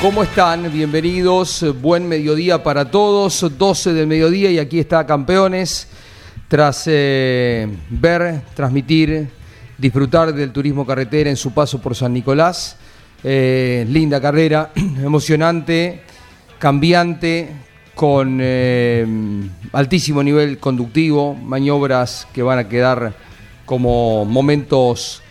¿Cómo están? Bienvenidos. Buen mediodía para todos. 12 del mediodía y aquí está Campeones. Tras eh, ver, transmitir, disfrutar del turismo carretera en su paso por San Nicolás. Eh, linda carrera, emocionante, cambiante, con eh, altísimo nivel conductivo, maniobras que van a quedar como momentos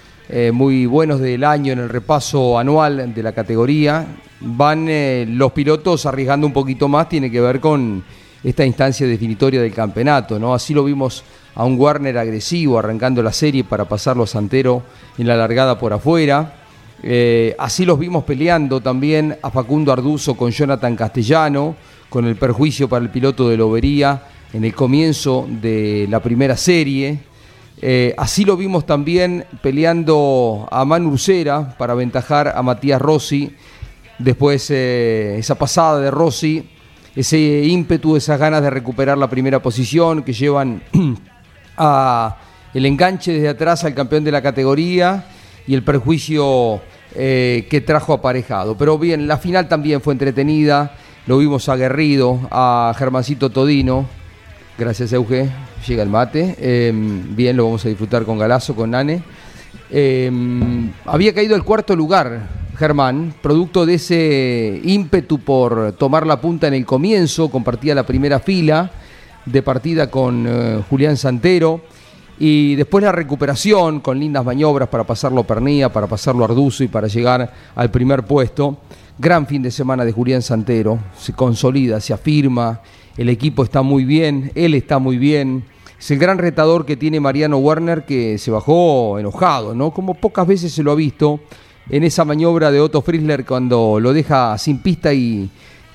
muy buenos del año en el repaso anual de la categoría. Van eh, los pilotos arriesgando un poquito más, tiene que ver con esta instancia definitoria del campeonato. ¿no? Así lo vimos a un Warner agresivo arrancando la serie para pasarlo a Santero en la largada por afuera. Eh, así los vimos peleando también a Facundo Arduzo con Jonathan Castellano, con el perjuicio para el piloto de Lobería en el comienzo de la primera serie. Eh, así lo vimos también peleando a Manu Ursera para aventajar a Matías Rossi. Después eh, esa pasada de Rossi, ese ímpetu, esas ganas de recuperar la primera posición que llevan a el enganche desde atrás al campeón de la categoría y el perjuicio eh, que trajo aparejado. Pero bien, la final también fue entretenida, lo vimos aguerrido a Germancito Todino. Gracias, Euge. Llega el mate. Eh, bien, lo vamos a disfrutar con Galazo, con Nane. Eh, había caído el cuarto lugar, Germán, producto de ese ímpetu por tomar la punta en el comienzo, compartía la primera fila de partida con eh, Julián Santero. Y después la recuperación con lindas maniobras para pasarlo Pernía, para pasarlo Arduzo y para llegar al primer puesto. Gran fin de semana de Julián Santero, se consolida, se afirma, el equipo está muy bien, él está muy bien. Es el gran retador que tiene Mariano Werner que se bajó enojado, ¿no? Como pocas veces se lo ha visto en esa maniobra de Otto Frizzler cuando lo deja sin pista y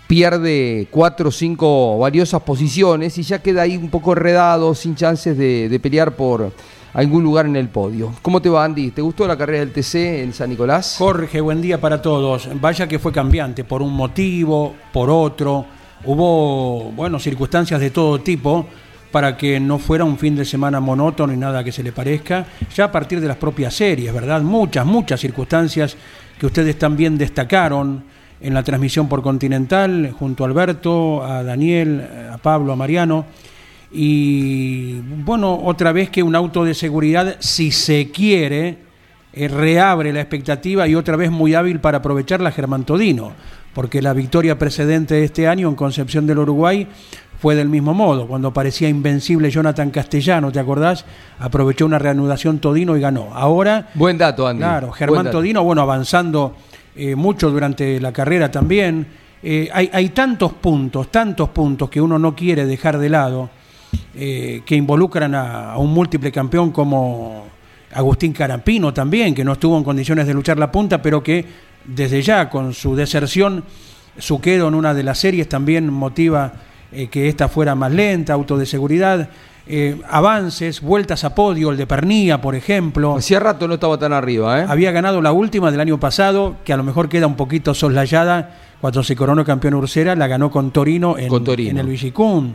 pierde cuatro o cinco valiosas posiciones y ya queda ahí un poco enredado, sin chances de, de, pelear por algún lugar en el podio. ¿Cómo te va, Andy? ¿Te gustó la carrera del TC en San Nicolás? Jorge, buen día para todos. Vaya que fue cambiante, por un motivo, por otro. Hubo, bueno, circunstancias de todo tipo para que no fuera un fin de semana monótono y nada que se le parezca, ya a partir de las propias series, ¿verdad? Muchas, muchas circunstancias que ustedes también destacaron en la transmisión por Continental, junto a Alberto, a Daniel, a Pablo, a Mariano. Y bueno, otra vez que un auto de seguridad, si se quiere, eh, reabre la expectativa y otra vez muy hábil para aprovechar la Germán Todino, porque la victoria precedente de este año en Concepción del Uruguay fue del mismo modo. Cuando parecía invencible Jonathan Castellano, ¿te acordás? Aprovechó una reanudación Todino y ganó. Ahora. Buen dato, Andy. Claro, Germán Todino, bueno, avanzando eh, mucho durante la carrera también. Eh, hay, hay, tantos puntos, tantos puntos que uno no quiere dejar de lado, eh, que involucran a, a, un múltiple campeón como Agustín Carampino también, que no estuvo en condiciones de luchar la punta, pero que desde ya con su deserción, su quedo en una de las series también motiva eh, que esta fuera más lenta, auto de seguridad. Eh, avances, vueltas a podio, el de Pernía, por ejemplo. Hacía rato no estaba tan arriba, ¿eh? Había ganado la última del año pasado, que a lo mejor queda un poquito soslayada cuando se coronó campeón Ursera, la ganó con Torino en, con Torino. en el Villicún.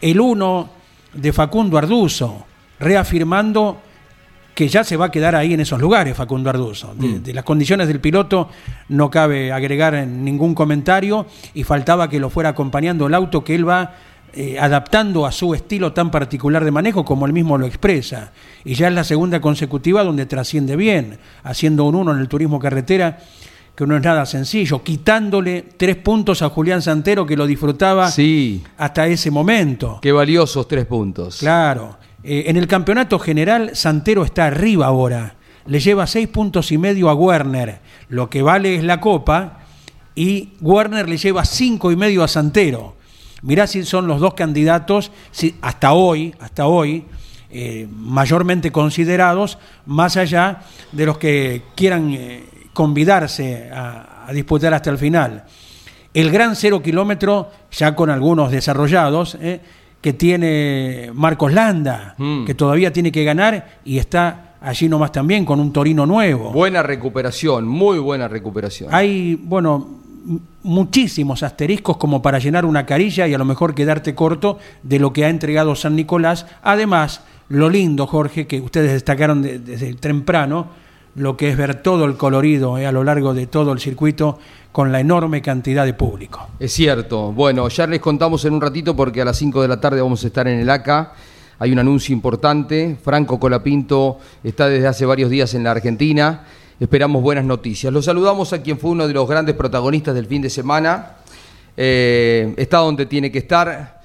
El 1 de Facundo Arduzo, reafirmando que ya se va a quedar ahí en esos lugares, Facundo Arduzo. De, mm. de, las condiciones del piloto no cabe agregar ningún comentario y faltaba que lo fuera acompañando el auto que él va eh, adaptando a su estilo tan particular de manejo como él mismo lo expresa. Y ya es la segunda consecutiva donde trasciende bien, haciendo un uno en el turismo carretera, que no es nada sencillo, quitándole tres puntos a Julián Santero que lo disfrutaba Sí, hasta ese momento. qué valiosos tres puntos. Claro. Eh, en el campeonato general, Santero está arriba ahora. Le lleva seis puntos y medio a Werner. Lo que vale es la copa. Y Werner le lleva cinco y medio a Santero. Mirá si son los dos candidatos, si, hasta hoy, hasta hoy, eh, mayormente considerados, más allá de los que quieran eh, convidarse a, disputar hasta el final. El gran cero kilómetro, ya con algunos desarrollados, que tiene Marcos Landa, Mm. que todavía tiene que ganar y está allí nomás también con un Torino nuevo. Buena recuperación, muy buena recuperación. Hay, bueno, muchísimos asteriscos como para llenar una carilla y a lo mejor quedarte corto de lo que ha entregado San Nicolás. Además, lo lindo, Jorge, que ustedes destacaron de- desde temprano, lo que es ver todo el colorido eh, a lo largo de todo el circuito con la enorme cantidad de público. Es cierto. Bueno, ya les contamos en un ratito porque a las 5 de la tarde vamos a estar en el ACA. Hay un anuncio importante. Franco Colapinto está desde hace varios días en la Argentina. Esperamos buenas noticias. Los saludamos a quien fue uno de los grandes protagonistas del fin de semana. Eh, está donde tiene que estar.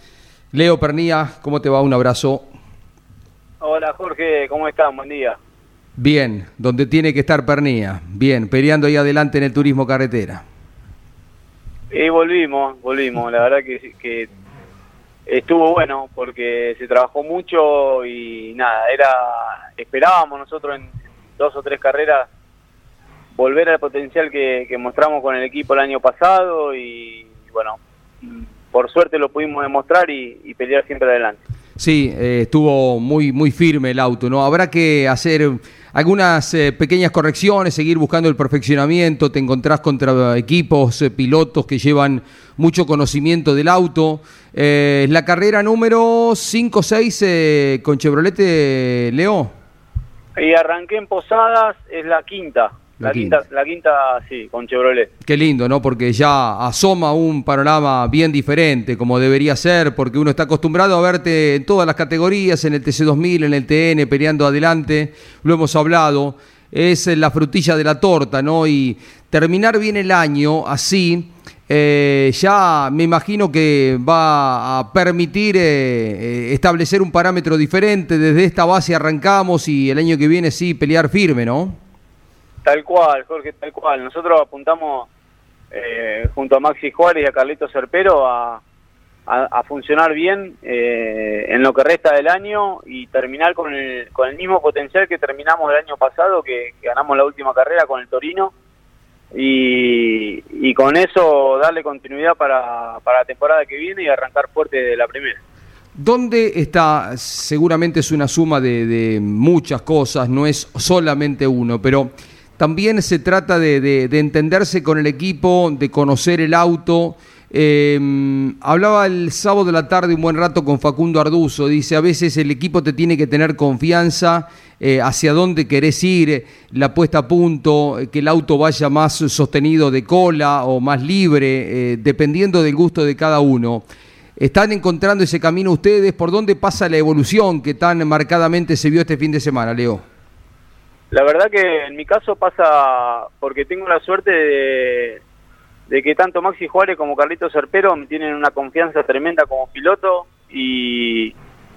Leo Pernía, ¿cómo te va? Un abrazo. Hola Jorge, ¿cómo están? Buen día. Bien, donde tiene que estar Pernía. Bien, peleando ahí adelante en el turismo carretera. Y volvimos, volvimos. La verdad que, estuvo bueno porque se trabajó mucho y nada, era esperábamos nosotros en dos o tres carreras volver al potencial que, que mostramos con el equipo el año pasado y bueno, por suerte lo pudimos demostrar y, y pelear siempre adelante. Sí, eh, estuvo muy, muy firme el auto, ¿no? Habrá que hacer algunas eh, pequeñas correcciones, seguir buscando el perfeccionamiento, te encontrás contra equipos, eh, pilotos que llevan mucho conocimiento del auto. Eh, la carrera número 5 6 eh, con Chevrolet, eh, Leo. Y arranqué en Posadas, es la quinta. La La, quinta. quinta. la quinta, sí, con Chevrolet. Qué lindo, ¿no? Porque ya asoma un panorama bien diferente, como debería ser, porque uno está acostumbrado a verte en todas las categorías, en el TC2000, en el TN, peleando adelante, lo hemos hablado, es la frutilla de la torta, ¿no? Y terminar bien el año así, eh, ya me imagino que va a permitir eh, eh, establecer un parámetro diferente, desde esta base arrancamos y el año que viene sí pelear firme, ¿no? Tal cual, Jorge, tal cual. Nosotros apuntamos eh, junto a Maxi Juárez y a Carlito Cerpero a, a, funcionar bien eh, en lo que resta del año y terminar con el, con el mismo potencial que terminamos el año pasado, que, que ganamos la última carrera con el Torino. Y, y con eso darle continuidad para, para la temporada que viene y arrancar fuerte de la primera. ¿Dónde está? Seguramente es una suma de, de muchas cosas, no es solamente uno, pero también se trata de, de- de entenderse con el equipo, de conocer el auto. Eh, hablaba el sábado de la tarde un buen rato con Facundo Arduzo, dice, a veces el equipo te tiene que tener confianza eh, hacia dónde querés ir, la puesta a punto, eh, que el auto vaya más sostenido de cola o más libre, dependiendo del gusto de cada uno. ¿Están encontrando ese camino ustedes? ¿Por dónde pasa la evolución que tan marcadamente se vio este fin de semana, Leo? La verdad que en mi caso pasa porque tengo la suerte de, que tanto Maxi Juárez como Carlito Cerpero me tienen una confianza tremenda como piloto y,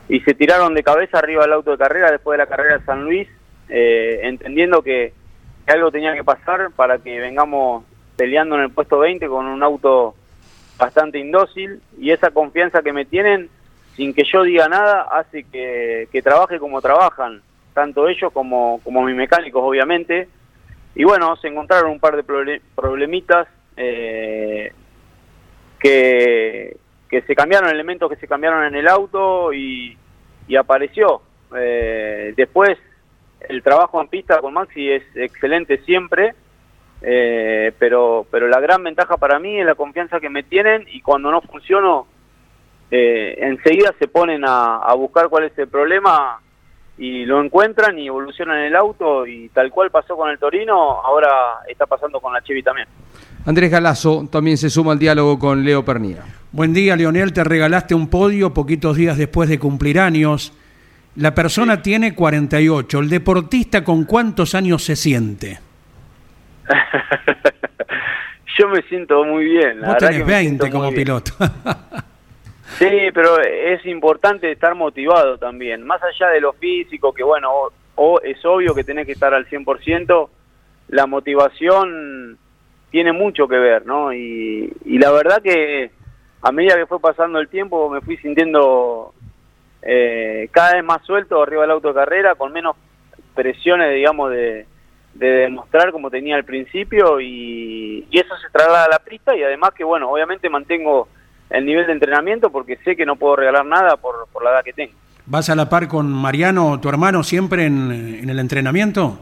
y se tiraron de cabeza arriba del auto de carrera después de la carrera de San Luis, eh, entendiendo que, algo tenía que pasar para que vengamos peleando en el puesto 20 con un auto bastante indócil y esa confianza que me tienen sin que yo diga nada hace que trabaje como trabajan tanto ellos como, como mis mecánicos, obviamente. Y bueno, se encontraron un par de proble- problemitas eh, que, que se cambiaron, elementos que se cambiaron en el auto y, y apareció. Eh, después, el trabajo en pista con Maxi es excelente siempre, eh, pero, pero la gran ventaja para mí es la confianza que me tienen y cuando no funciono, eh, enseguida se ponen a, a buscar cuál es el problema y lo encuentran y evolucionan el auto y tal cual pasó con el Torino, ahora está pasando con la Chevy también. Andrés Galazo también se suma al diálogo con Leo Pernía. Buen día, Leonel. Te regalaste un podio poquitos días después de cumplir años. La persona tiene 48. ¿El deportista con cuántos años se siente? Yo me siento muy bien. Vos tenés 20 como piloto. sí, pero es importante estar motivado también. Más allá de lo físico, que bueno, o, es obvio que tenés que estar al 100%, la motivación tiene mucho que ver, ¿no? Y, y la verdad que a medida que fue pasando el tiempo me fui sintiendo eh, cada vez más suelto arriba del auto de carrera, con menos presiones, digamos, de, demostrar como tenía al principio y, eso se traslada a la pista y además que, bueno, obviamente mantengo el nivel de entrenamiento porque sé que no puedo regalar nada por, por la edad que tengo. ¿Vas a la par con Mariano, tu hermano, siempre en, en el entrenamiento?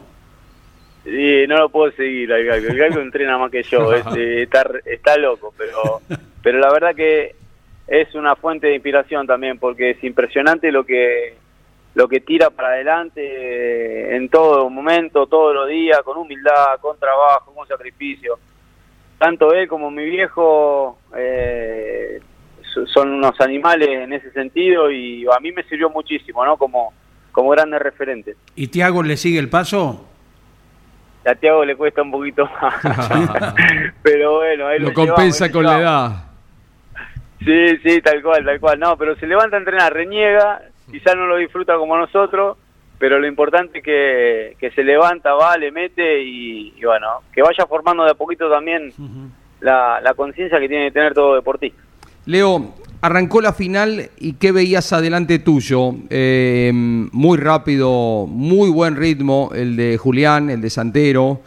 Sí, no lo puedo seguir al galgo. El galgo entrena más que yo, este, está, está loco, pero, pero la verdad que es una fuente de inspiración también, porque es impresionante lo que lo que tira para adelante eh, en todo momento, todos los días, con humildad, con trabajo, con sacrificio. Tanto él como mi viejo eh, son unos animales en ese sentido y a mí me sirvió muchísimo, ¿no? Como, como grandes referentes. ¿Y Tiago le sigue el paso? A Tiago le cuesta un poquito más. pero bueno, él lo, compensa con la edad. Sí, sí, tal cual, tal cual. No, pero se levanta a entrenar, reniega, quizás no lo disfruta como nosotros, pero lo importante es que, se levanta, va, le mete y, bueno, que vaya formando de a poquito también la, conciencia que tiene que tener todo deportista. Leo, arrancó la final y ¿qué veías adelante tuyo? Eh, muy rápido, muy buen ritmo, el de Julián, el de Santero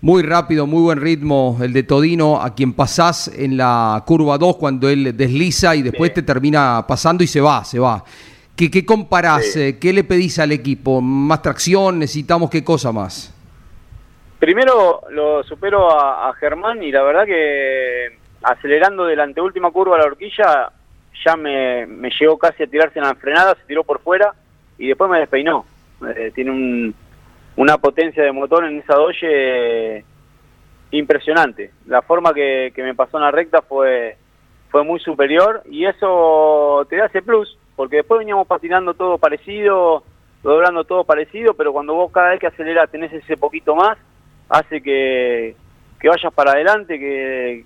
muy rápido, muy buen ritmo el de Todino, a quien pasás en la curva 2 cuando él desliza y después te termina pasando y se va, se va. ¿Qué, qué comparás? Eh, ¿Qué le pedís al equipo? ¿Más tracción? ¿Necesitamos qué cosa más? Primero lo supero a, Germán y la verdad que acelerando de la anteúltima curva a la horquilla ya me, me llegó casi a tirarse en la frenada, se tiró por fuera y después me despeinó. Eh, tiene un, una potencia de motor en esa Doge impresionante. La forma que, me pasó en la recta fue, fue muy superior y eso te da ese plus, porque después veníamos patinando todo parecido, doblando todo parecido, pero cuando vos cada vez que aceleras tenés ese poquito más, hace que, que vayas para adelante, que,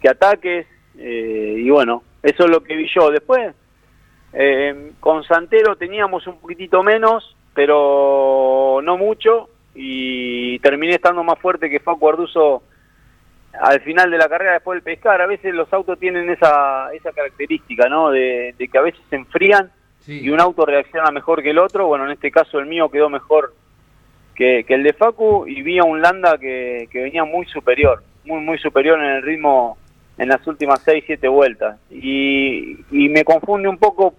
que ataques, eh, y bueno, eso es lo que vi yo. Después, eh, con Santero teníamos un poquitito menos, pero no mucho y terminé estando más fuerte que Facu Arduzo al final de la carrera después del pescar. A veces los autos tienen esa, esa característica, ¿no? De, que a veces se enfrían y un auto reacciona mejor que el otro. Bueno, en este caso el mío quedó mejor que, el de Facu y vi a un Landa que, que venía muy superior, muy, muy superior en el ritmo en las últimas 6, 7 vueltas. Y, me confunde un poco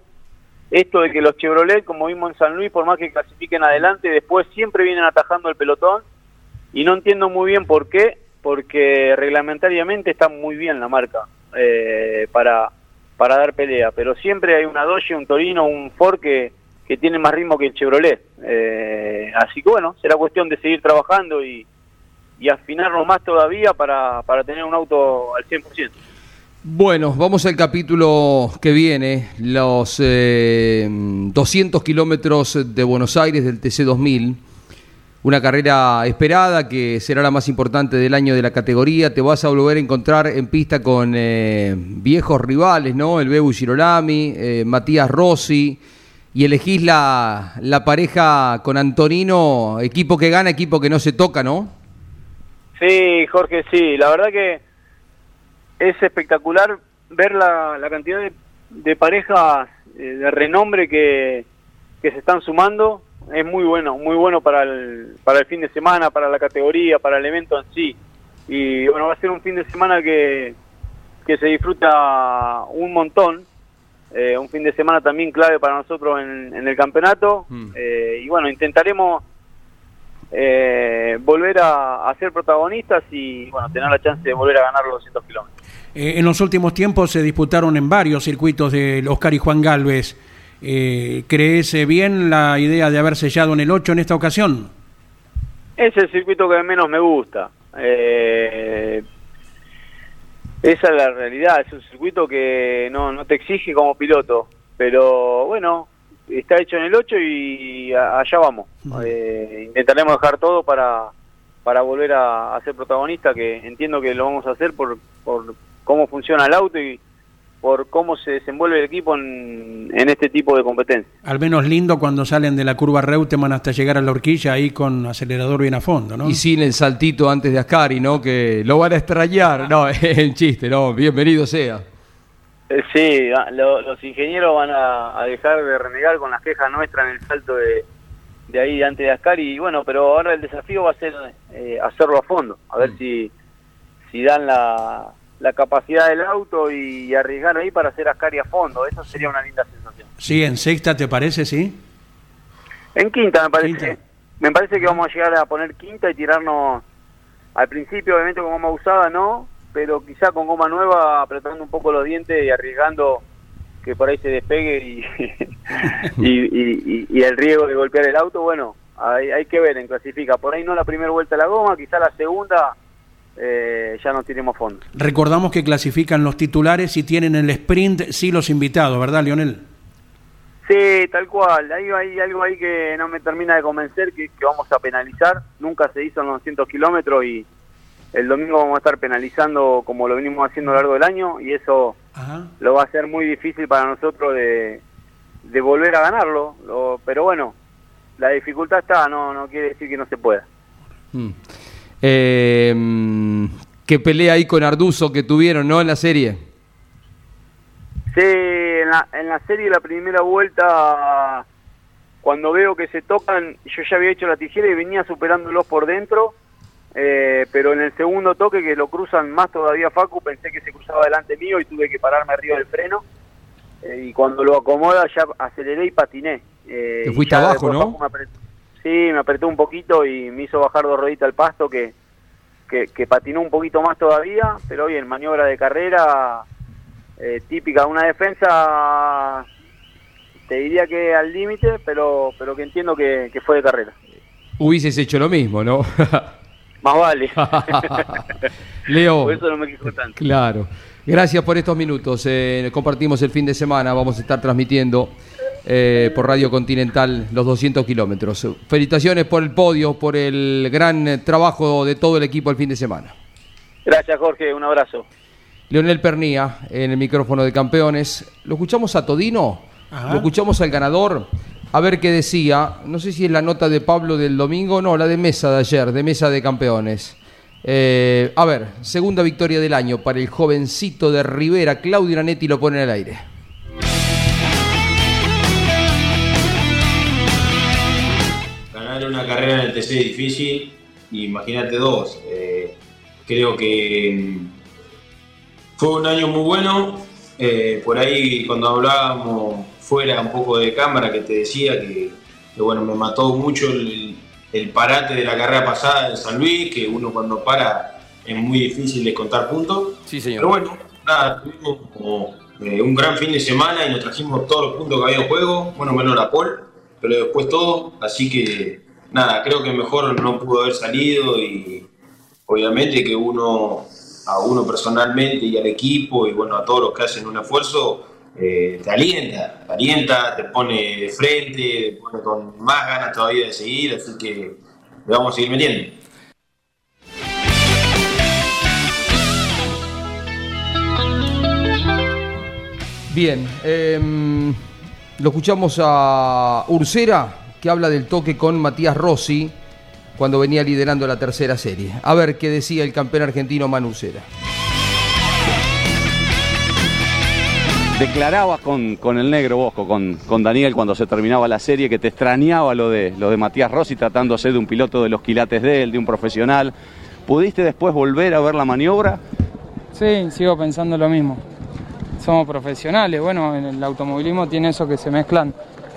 esto de que los Chevrolet, como vimos en San Luis, por más que clasifiquen adelante, después siempre vienen atajando el pelotón y no entiendo muy bien por qué, porque reglamentariamente está muy bien la marca eh, para, para dar pelea, pero siempre hay una Dodge, un Torino, un Ford que, que tiene más ritmo que el Chevrolet. Eh, así que bueno, será cuestión de seguir trabajando y, afinarnos más todavía para, para tener un auto al 100%. Bueno, vamos al capítulo que viene, los 200 eh, kilómetros de Buenos Aires del TC2000, una carrera esperada que será la más importante del año de la categoría. Te vas a volver a encontrar en pista con eh, viejos rivales, ¿no? El Bebu Girolami, eh, Matías Rossi, y elegís la, la pareja con Antonino, equipo que gana, equipo que no se toca, ¿no? Sí, Jorge, sí, la verdad que es espectacular ver la, cantidad de, parejas eh, de renombre que, que se están sumando. Es muy bueno, muy bueno para el, para el fin de semana, para la categoría, para el evento en sí. Y bueno, va a ser un fin de semana que, que se disfruta un montón. Eh, un fin de semana también clave para nosotros en, el campeonato. Mm. Eh, y bueno, intentaremos volver a, a, ser protagonistas y bueno, tener la chance de volver a ganar los 200 kilómetros. Eh, en los últimos tiempos se disputaron en varios circuitos de Oscar y Juan Galvez. Eh, ¿Crees bien la idea de haber sellado en el 8 en esta ocasión? Es el circuito que menos me gusta. Eh, esa es la realidad, es un circuito que no, no te exige como piloto, pero bueno, está hecho en el 8 y allá vamos. Eh, intentaremos dejar todo para, para volver a, a, ser protagonista, que entiendo que lo vamos a hacer por, por cómo funciona el auto y, por cómo se desenvuelve el equipo en, este tipo de competencia. Al menos lindo cuando salen de la curva Reutemann hasta llegar a la horquilla ahí con acelerador bien a fondo, ¿no? Y sin el saltito antes de Ascari, ¿no? Que lo van a extrañar. No, es el chiste, ¿no? Bienvenido sea. Eh, sí, ah, los ingenieros van a, dejar de renegar con las quejas nuestras en el salto de, ahí antes de Ascari. Y bueno, pero ahora el desafío va a ser eh, hacerlo a fondo, a ver mm. si, si dan la la capacidad del auto y arriesgar ahí para hacer Ascari a fondo. Eso sería una linda sensación. Sí, en sexta te parece, sí. En quinta me parece. Me parece que vamos a llegar a poner quinta y tirarnos al principio, obviamente con goma usada, no, pero quizá con goma nueva apretando un poco los dientes y arriesgando que por ahí se despegue y, y, y, el riesgo de golpear el auto, bueno, hay, hay que ver en clasifica. Por ahí no la primera vuelta de la goma, quizá la segunda eh, ya no tenemos fondos. Recordamos que clasifican los titulares y tienen el sprint sí los invitados, ¿verdad, Lionel? Sí, tal cual. Hay, hay algo ahí que no me termina de convencer, que, vamos a penalizar. Nunca se hizo en los 200 kilómetros y el domingo vamos a estar penalizando como lo venimos haciendo a lo largo del año y eso lo va a ser muy difícil para nosotros de, volver a ganarlo. pero bueno, la dificultad está, no, no quiere decir que no se pueda. Mm. Eh, ¿Qué pelea ahí con Arduzo que tuvieron, no, en la serie? Sí, en la, en la serie la primera vuelta, cuando veo que se tocan, yo ya había hecho la tijera y venía superándolos por dentro, eh, pero en el segundo toque que lo cruzan más todavía Facu, pensé que se cruzaba delante mío y tuve que pararme arriba del freno. Eh, y cuando lo acomoda ya aceleré y patiné. Eh, Te fuiste abajo, ¿no? Sí, me apretó un poquito y me hizo bajar dos rueditas al pasto que, que, patinó un poquito más todavía, pero bien, maniobra de carrera eh, típica de una defensa, te diría que al límite, pero, pero que entiendo que, fue de carrera. Hubieses hecho lo mismo, ¿no? Más vale. Leo. Por eso no me quejo tanto. Claro. Gracias por estos minutos. Eh, compartimos el fin de semana. Vamos a estar transmitiendo eh, por Radio Continental los 200 kilómetros. Felicitaciones por el podio, por el gran trabajo de todo el equipo el fin de semana. Gracias Jorge, un abrazo. Leonel Pernía en el micrófono de campeones. ¿Lo escuchamos a Todino? ¿Lo escuchamos al ganador? A ver qué decía. No sé si es la nota de Pablo del domingo, no, la de mesa de ayer, de mesa de campeones. Eh, a ver, segunda victoria del año para el jovencito de Rivera. Claudio Nanetti lo pone en el una carrera en el TC es difícil, imagínate dos. Eh, creo que mm, fue un año muy bueno. Eh, por ahí cuando hablábamos fuera un poco de cámara que te decía que, bueno, me mató mucho el, parate de la carrera pasada en San Luis, que uno cuando para es muy difícil de contar puntos. Sí, señor. Pero bueno, nada, tuvimos eh, un gran fin de semana y nos trajimos todos los puntos que había en juego, bueno, menos la pole, pero después todo, así que nada, creo que mejor no pudo haber salido y obviamente que uno, a uno personalmente y al equipo y bueno, a todos los que hacen un esfuerzo, eh, te alienta, te alienta, te pone de frente, te pone con más ganas todavía de seguir, así que le vamos a seguir metiendo. Bien, em, lo escuchamos a Ursera que habla del toque con Matías Rossi cuando venía liderando la tercera serie. A ver qué decía el campeón argentino Manucera. Declarabas con, con, el negro Bosco, con, con, Daniel cuando se terminaba la serie, que te extrañaba lo de, lo de Matías Rossi tratándose de un piloto de los quilates de él, de un profesional. ¿Pudiste después volver a ver la maniobra? Sí, sigo pensando lo mismo. Somos profesionales, bueno, en el automovilismo tiene eso que se mezclan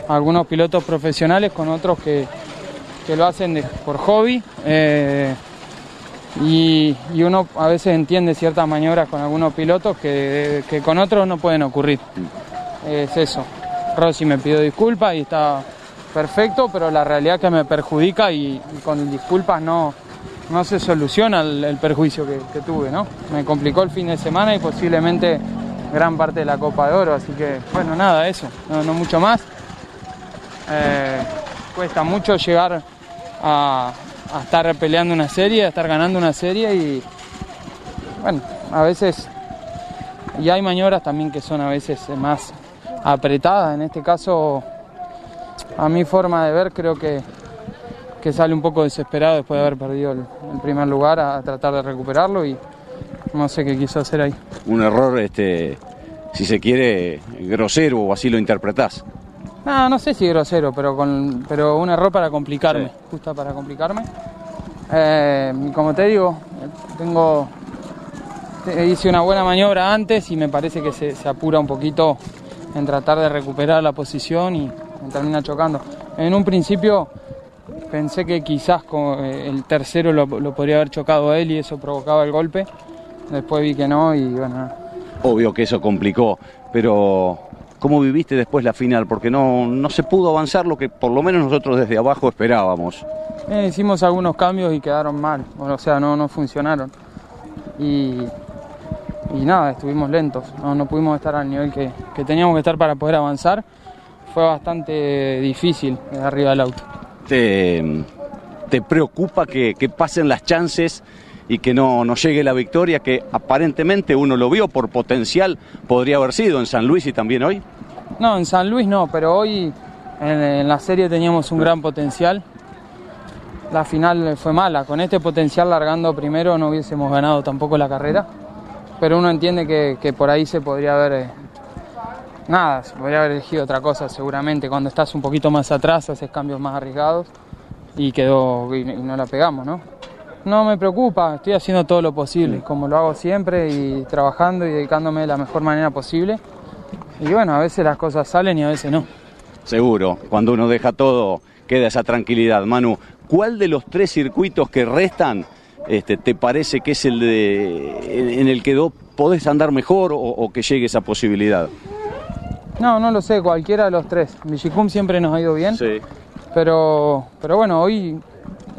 algunos pilotos profesionales con otros que, lo hacen por hobby. Eh, y, uno a veces entiende ciertas maniobras con algunos pilotos que, con otros no pueden ocurrir. Es eso. Rossi me pidió disculpas y está perfecto, pero la realidad es que me perjudica y, y con disculpas no, no se soluciona el, perjuicio que, que tuve, ¿no? Me complicó el fin de semana y posiblemente gran parte de la Copa de Oro, así que bueno, nada, eso, no mucho más. Eh, cuesta mucho llegar a, estar peleando una serie, a estar ganando una serie y bueno, a veces y hay maniobras también que son a veces más apretadas, en este caso a mi forma de ver creo que, que sale un poco desesperado después de haber perdido el, el primer lugar a, a tratar de recuperarlo y no sé qué quiso hacer ahí. Un error, este, si se quiere, grosero o así lo interpretás. No, no sé si grosero, pero con, pero un error para complicarme, justo para complicarme. Eh, como te digo, tengo te- hice una buena maniobra antes y me parece que se, se apura un poquito en tratar de recuperar la posición y me termina chocando. En un principio pensé que quizás con eh, el tercero lo, lo podría haber chocado a él y eso provocaba el golpe. Después vi que no y bueno. Obvio que eso complicó, pero ¿cómo viviste después la final? Porque no, no se pudo avanzar lo que por lo menos nosotros desde abajo esperábamos. Eh, hicimos algunos cambios y quedaron mal, o sea, no, no funcionaron. Y, y nada, estuvimos lentos, no, no pudimos estar al nivel que, que teníamos que estar para poder avanzar. Fue bastante difícil desde arriba del auto. ¿Te, te preocupa que, que pasen las chances y que no, no llegue la victoria que aparentemente uno lo vio por potencial podría haber sido en San Luis y también hoy? No, en San Luis no, pero hoy en, la serie teníamos un gran potencial. La final fue mala, con este potencial largando primero no hubiésemos ganado tampoco la carrera, pero uno entiende que, que por ahí se podría haber... eh, Nada, se podría haber elegido otra cosa seguramente. Cuando estás un poquito más atrás haces cambios más arriesgados y quedó y no la pegamos, ¿no? No me preocupa, estoy haciendo todo lo posible, como lo hago siempre y trabajando y dedicándome de la mejor manera posible. Y bueno, a veces las cosas salen y a veces no. Seguro, cuando uno deja todo queda esa tranquilidad. Manu, ¿cuál de los tres circuitos que restan este, te parece que es el de, en, el que do- podés andar mejor o, o que llegue esa posibilidad? No, no lo sé, cualquiera de los tres. Vigicum siempre nos ha ido bien, Sí. pero, pero bueno, hoy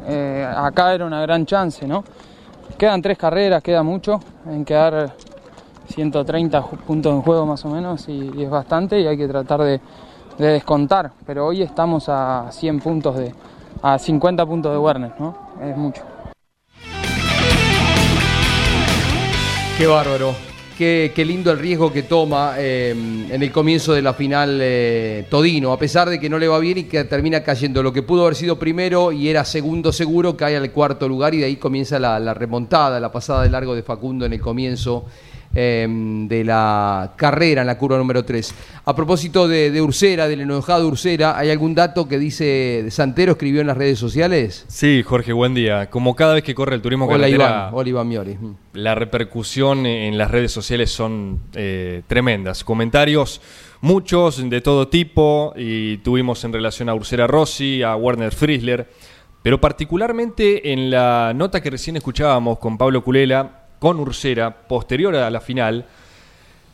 eh, acá era una gran chance, ¿no? Quedan tres carreras, queda mucho, en quedar 130 ju- puntos en juego más o menos y, es bastante y hay que tratar de, de descontar, pero hoy estamos a 100 puntos de, a 50 puntos de Werner, ¿no? Es mucho. Qué bárbaro. Qué, qué lindo el riesgo que toma eh, en el comienzo de la final eh, Todino, a pesar de que no le va bien y que termina cayendo. Lo que pudo haber sido primero y era segundo seguro, cae al cuarto lugar y de ahí comienza la remontada, la pasada de largo de Facundo en el comienzo eh, de la carrera en la curva número 3. A propósito de, de Ursera, del enojado Ursera, ¿hay algún dato que dice Santero escribió en las redes sociales? Sí, Jorge, buen día. Como cada vez que corre el turismo Hola carretera, Iván, hola Iván Miori. Mm. la repercusión en las redes sociales son eh, tremendas. Comentarios, muchos de todo tipo, y tuvimos en relación a Ursera Rossi, a Werner Friesler, pero particularmente en la nota que recién escuchábamos con Pablo Culela, con Ursera, posterior a la final,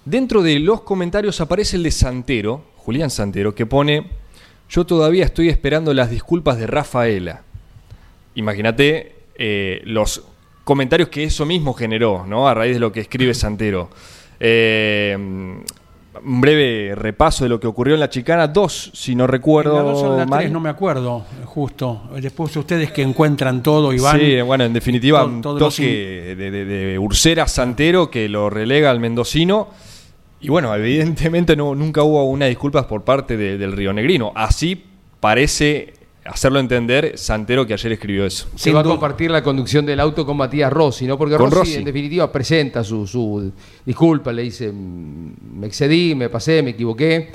dentro de los comentarios aparece el de Santero, Julián Santero, que pone, yo todavía estoy esperando las disculpas de Rafaela. Imagínate eh, los comentarios que eso mismo generó, ¿no? A raíz de lo que escribe Santero. Eh, un breve repaso de lo que ocurrió en la chicana, dos, si no recuerdo. la dos o en la mal. tres, no me acuerdo, justo. Después ustedes que encuentran todo y van. Sí, bueno, en definitiva, to- un toque de, de, de Ursera Santero que lo relega al mendocino. Y bueno, evidentemente no, nunca hubo una disculpas por parte de- del Río Negrino. Así parece hacerlo entender Santero que ayer escribió eso. Se va a compartir la conducción del auto con Matías Rossi, ¿no? Porque Rossi, Rossi. en definitiva presenta su, su disculpa, le dice, "Mm, me excedí, me pasé, me equivoqué.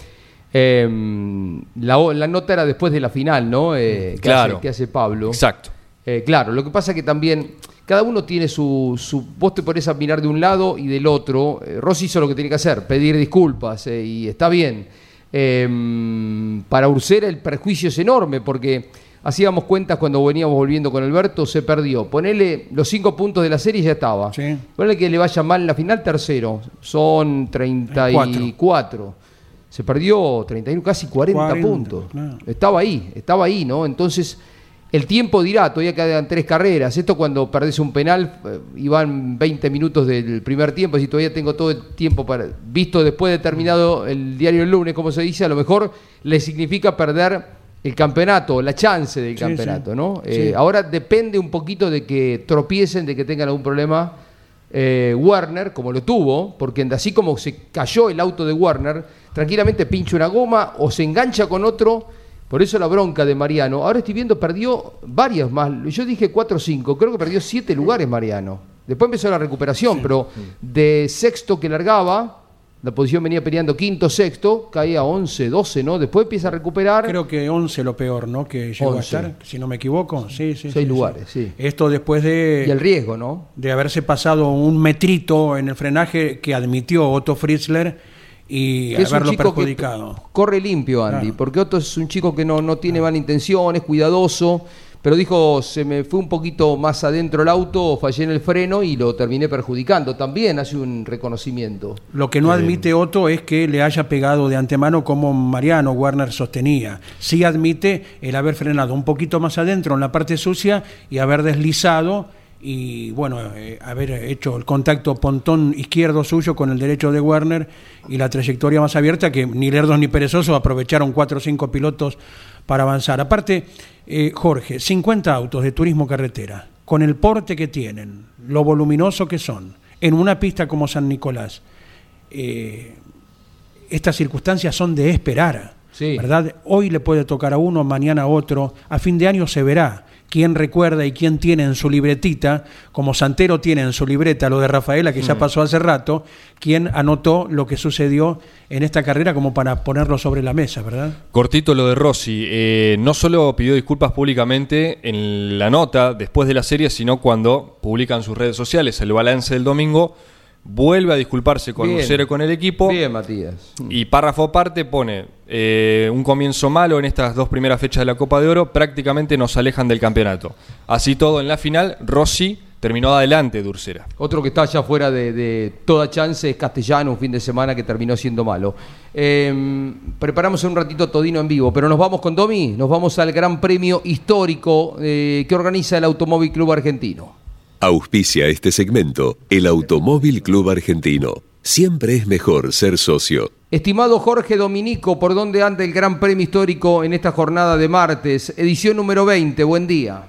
Eh, la, la nota era después de la final, ¿no? Eh, que, Claro. hace, que hace Pablo. Exacto. Eh, claro, lo que pasa que también cada uno tiene su, su... Vos te pones a mirar de un lado y del otro. Eh, Rossi hizo lo que tiene que hacer, pedir disculpas, eh, y está bien. Eh, para Ursera el perjuicio es enorme porque hacíamos cuentas cuando veníamos volviendo con Alberto, se perdió. Ponele los cinco puntos de la serie y ya estaba. Sí. Ponele que le vaya mal en la final, tercero. Son 34. se perdió 31, casi 40, 40, puntos. claro. Estaba ahí, estaba ahí, ¿no? Entonces, el tiempo dirá, todavía quedan tres carreras. Esto cuando perdés un penal eh, y van 20 minutos del primer tiempo, si todavía tengo todo el tiempo para. Visto después de terminado el diario el lunes, como se dice, a lo mejor le significa perder el campeonato, la chance del Sí, campeonato, sí. ¿no? Sí. Eh, ahora depende un poquito de que tropiecen, de que tengan algún problema. eh, Werner, como lo tuvo, porque así como se cayó el auto de Werner, tranquilamente pincha una goma o se engancha con otro. Por eso la bronca de Mariano. Ahora estoy viendo, perdió varias más. Yo dije 4 o 5, creo que perdió 7 lugares Mariano. Después empezó la recuperación, pero de sexto que largaba, la posición venía peleando quinto, sexto, caía 11, 12, ¿no? Después empieza a recuperar. Creo que 11 lo peor, ¿no? Que llegó 11. a estar, si no me equivoco. Sí, sí. Seis sí, lugares, sí. sí. Esto después de, y el riesgo, ¿no? de haberse pasado un metrito en el frenaje que admitió Otto Fritzler y Que es un haberlo chico perjudicado. que corre limpio, Andy, Claro. porque Otto es un chico que no, no tiene mala intención, es cuidadoso, pero dijo, se me fue un poquito más adentro el auto, fallé en el freno y lo terminé perjudicando. También hace un reconocimiento. Lo que no admite Otto es que le haya pegado de antemano como Mariano Werner sostenía. Sí admite el haber frenado un poquito más adentro en la parte sucia y haber deslizado y bueno, eh, haber hecho el contacto pontón izquierdo suyo con el derecho de Werner y la trayectoria más abierta que ni lerdos ni perezosos aprovecharon cuatro o cinco pilotos para avanzar. Aparte, eh, Jorge, 50 autos de turismo carretera, con el porte que tienen, lo voluminoso que son, en una pista como San Nicolás, eh, estas circunstancias son de esperar, Sí. ¿verdad? Hoy le puede tocar a uno, mañana a otro, a fin de año se verá quién recuerda y quién tiene en su libretita, como Santero tiene en su libreta lo de Rafaela, que ya pasó hace rato, quién anotó lo que sucedió en esta carrera como para ponerlo sobre la mesa, ¿verdad? Cortito lo de Rossi. eh, no solo pidió disculpas públicamente en la nota después de la serie, sino cuando publican sus redes sociales el balance del domingo, vuelve a disculparse con Bien. Lucero y con el equipo. Bien, Matías. Y párrafo aparte pone eh, un comienzo malo en estas dos primeras fechas de la Copa de Oro, prácticamente nos alejan del campeonato. Así todo, en la final, Rossi terminó adelante de Ursera. Otro que está ya fuera de, de toda chance es Castellano, un fin de semana que terminó siendo malo. Eh, preparamos en un ratito Todino en vivo, pero nos vamos con Domi, nos vamos al Gran Premio Histórico eh, que organiza el Automóvil Club Argentino. Auspicia este segmento el Automóvil Club Argentino. Siempre es mejor ser socio. Estimado Jorge Dominico, ¿por dónde anda el Gran Premio Histórico en esta jornada de martes? Edición número 20, buen día.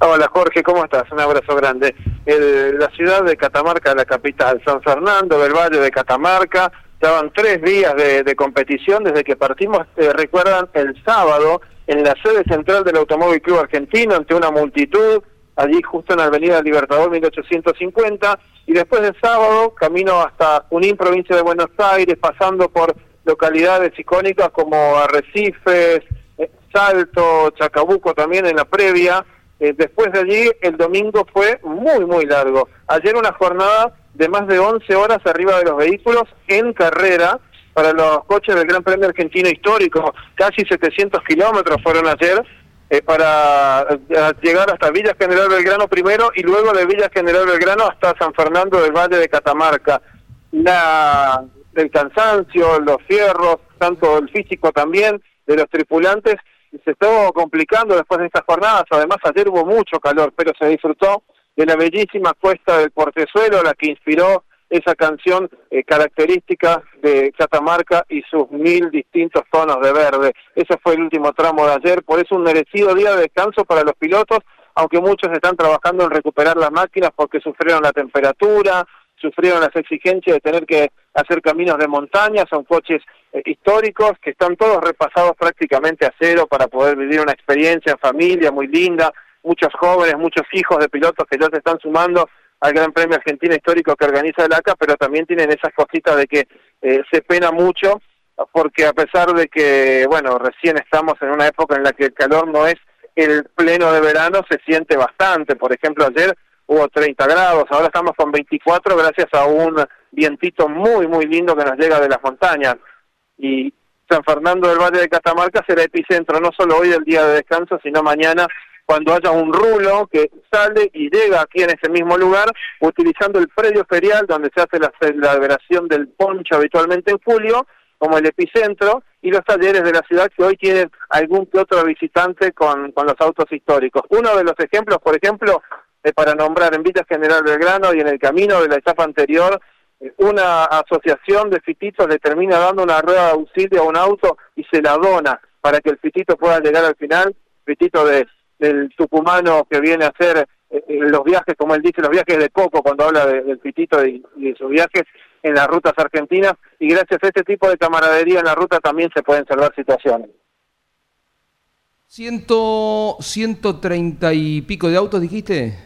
Hola Jorge, ¿cómo estás? Un abrazo grande. El- la ciudad de Catamarca, la capital, San Fernando del Valle de Catamarca, estaban tres días de, de competición desde que partimos, eh, recuerdan, el sábado en la sede central del Automóvil Club Argentino ante una multitud, allí justo en la Avenida Libertador 1850, y después del sábado camino hasta Junín, provincia de Buenos Aires, pasando por localidades icónicas como Arrecifes, eh, Salto, Chacabuco también en la previa, eh, después de allí, el domingo fue muy, muy largo. Ayer una jornada de más de 11 horas arriba de los vehículos en carrera para los coches del Gran Premio Argentino Histórico. Casi 700 kilómetros fueron ayer eh, para eh, llegar hasta Villa General Belgrano primero y luego de Villa General Belgrano hasta San Fernando del Valle de Catamarca. La, el cansancio, los fierros, tanto el físico también de los tripulantes, se estuvo complicando después de estas jornadas. Además, ayer hubo mucho calor, pero se disfrutó de la bellísima cuesta del Portezuelo, la que inspiró esa canción eh, característica de Catamarca y sus mil distintos tonos de verde. Ese fue el último tramo de ayer, por eso un merecido día de descanso para los pilotos, aunque muchos están trabajando en recuperar las máquinas porque sufrieron la temperatura, sufrieron las exigencias de tener que hacer caminos de montaña, son coches eh, históricos que están todos repasados prácticamente a cero para poder vivir una experiencia en familia muy linda, muchos jóvenes, muchos hijos de pilotos que ya se están sumando al Gran Premio Argentino Histórico que organiza el ACA, pero también tienen esas cositas de que eh, se pena mucho, porque a pesar de que, bueno, recién estamos en una época en la que el calor no es el pleno de verano, se siente bastante. Por ejemplo, ayer hubo 30 grados, ahora estamos con 24 gracias a un vientito muy, muy lindo que nos llega de las montañas. Y San Fernando del Valle de Catamarca será epicentro no solo hoy del día de descanso, sino mañana cuando haya un rulo que sale y llega aquí en ese mismo lugar, utilizando el predio ferial donde se hace la celebración del poncho habitualmente en julio, como el epicentro, y los talleres de la ciudad que hoy tienen algún que otro visitante con, con los autos históricos. Uno de los ejemplos, por ejemplo, eh, para nombrar en Villa General Belgrano y en el camino de la etapa anterior, eh, una asociación de fititos le termina dando una rueda de auxilio a un auto y se la dona para que el fitito pueda llegar al final, fitito de, del tucumano que viene a hacer eh, los viajes, como él dice, los viajes de coco cuando habla del fitito y, de sus viajes en las rutas argentinas, y gracias a este tipo de camaradería en la ruta también se pueden salvar situaciones. Ciento, 130 y pico de autos, dijiste.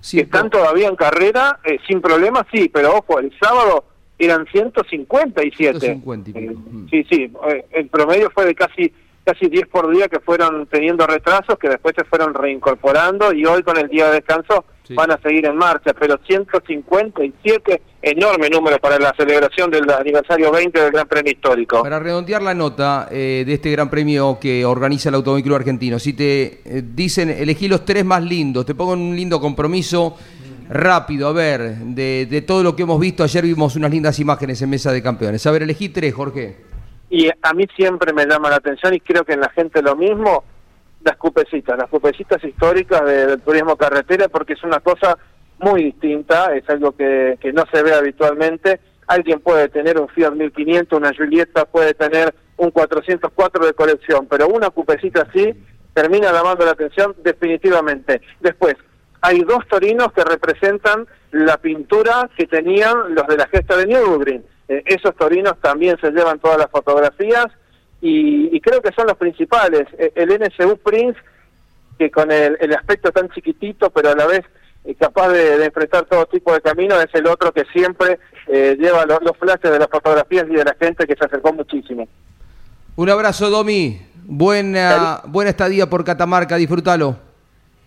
Si están todavía en carrera, eh, sin problema, sí, pero ojo, el sábado eran 157. 150 y eh, sí, sí, eh, el promedio fue de casi casi 10 por día que fueron teniendo retrasos, que después se fueron reincorporando y hoy con el día de descanso van a seguir en marcha, pero 157, enorme número para la celebración del aniversario 20 del Gran Premio Histórico. Para redondear la nota eh, de este Gran Premio que organiza el Automóvil Club Argentino, si te eh, dicen elegí los tres más lindos, te pongo en un lindo compromiso rápido, a ver, de, de todo lo que hemos visto, ayer vimos unas lindas imágenes en Mesa de Campeones. A ver, elegí tres, Jorge. Y a mí siempre me llama la atención y creo que en la gente lo mismo, las cupecitas, las cupecitas históricas del turismo carretera, porque es una cosa muy distinta, es algo que, que no se ve habitualmente. Alguien puede tener un Fiat 1500, una Julieta puede tener un 404 de colección, pero una cupecita así termina llamando la atención definitivamente. Después, hay dos torinos que representan la pintura que tenían los de la gesta de Nürburgring eh, esos torinos también se llevan todas las fotografías y, creo que son los principales. Eh, el NSU Prince, que con el, aspecto tan chiquitito, pero a la vez eh, capaz de, enfrentar todo tipo de caminos, es el otro que siempre lleva los, los flashes de las fotografías y de la gente que se acercó muchísimo. Un abrazo, Domi. Buena, buena estadía por Catamarca, disfrútalo.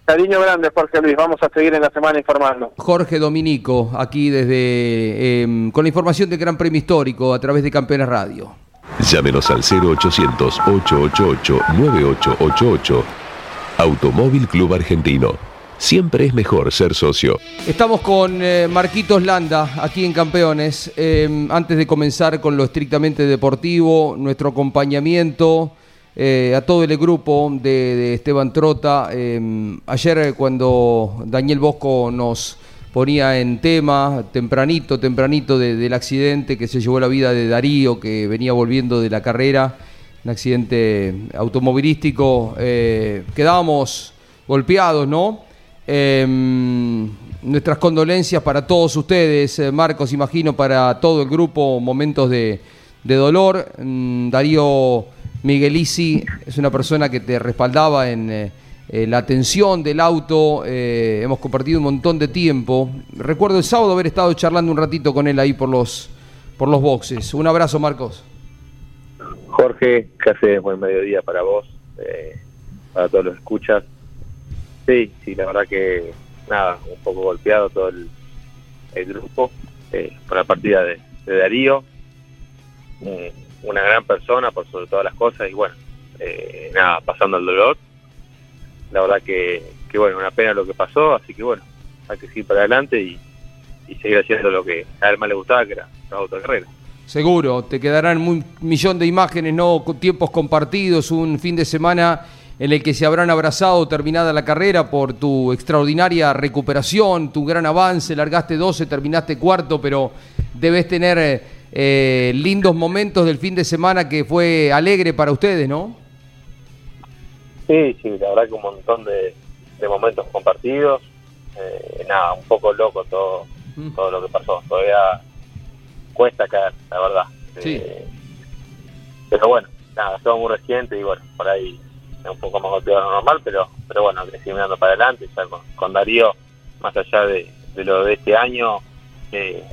Cariño grande, Jorge Luis. Vamos a seguir en la semana informando. Jorge Dominico, aquí desde em, con la información del Gran Premio Histórico a través de Campeones Radio. Llámenos al 0800-888-9888. Automóvil Club Argentino. Siempre es mejor ser socio. Estamos con eh, Marquitos Landa, aquí en Campeones. Em, antes de comenzar con lo estrictamente deportivo, nuestro acompañamiento eh, a todo el grupo de, Esteban Trota. Em, ayer cuando Daniel Bosco nos ponía en tema, tempranito, tempranito del accidente que se llevó la vida de Darío, que venía volviendo de la carrera, un accidente automovilístico, eh, quedábamos golpeados, ¿no? Em, nuestras condolencias para todos ustedes, eh, Marcos, imagino, para todo el grupo, momentos de, de dolor. Mm, Darío Miguelisi es una persona que te respaldaba en eh, eh, la atención del auto. Eh, hemos compartido un montón de tiempo. Recuerdo el sábado haber estado charlando un ratito con él ahí por los, por los boxes. Un abrazo, Marcos. Jorge, casi buen mediodía para vos, para todos los escuchas. Sí, sí, la verdad que nada, un poco golpeado todo el, grupo por la partida de Darío una gran persona por sobre todas las cosas y bueno, eh, nada, pasando el dolor. La verdad que, que, bueno, una pena lo que pasó, así que bueno, hay que seguir para adelante y, seguir haciendo lo que a él más le gustaba, que era la autocarrera. Seguro, te quedarán un millón de imágenes, ¿no? Tiempos compartidos, un fin de semana en el que se habrán abrazado terminada la carrera por tu extraordinaria recuperación, tu gran avance, largaste 12, terminaste cuarto, pero debes tener eh, eh, lindos momentos del fin de semana que fue alegre para ustedes, ¿no? Sí, sí, la verdad que un montón de, momentos compartidos. Eh, nada, un poco loco todo, mm. todo lo que pasó. Todavía cuesta caer, la verdad. Eh, pero bueno, nada, todo muy reciente y bueno, por ahí es un poco más golpeado de lo normal, pero pero bueno, que mirando para adelante, ya con, Darío, más allá de, lo de este año,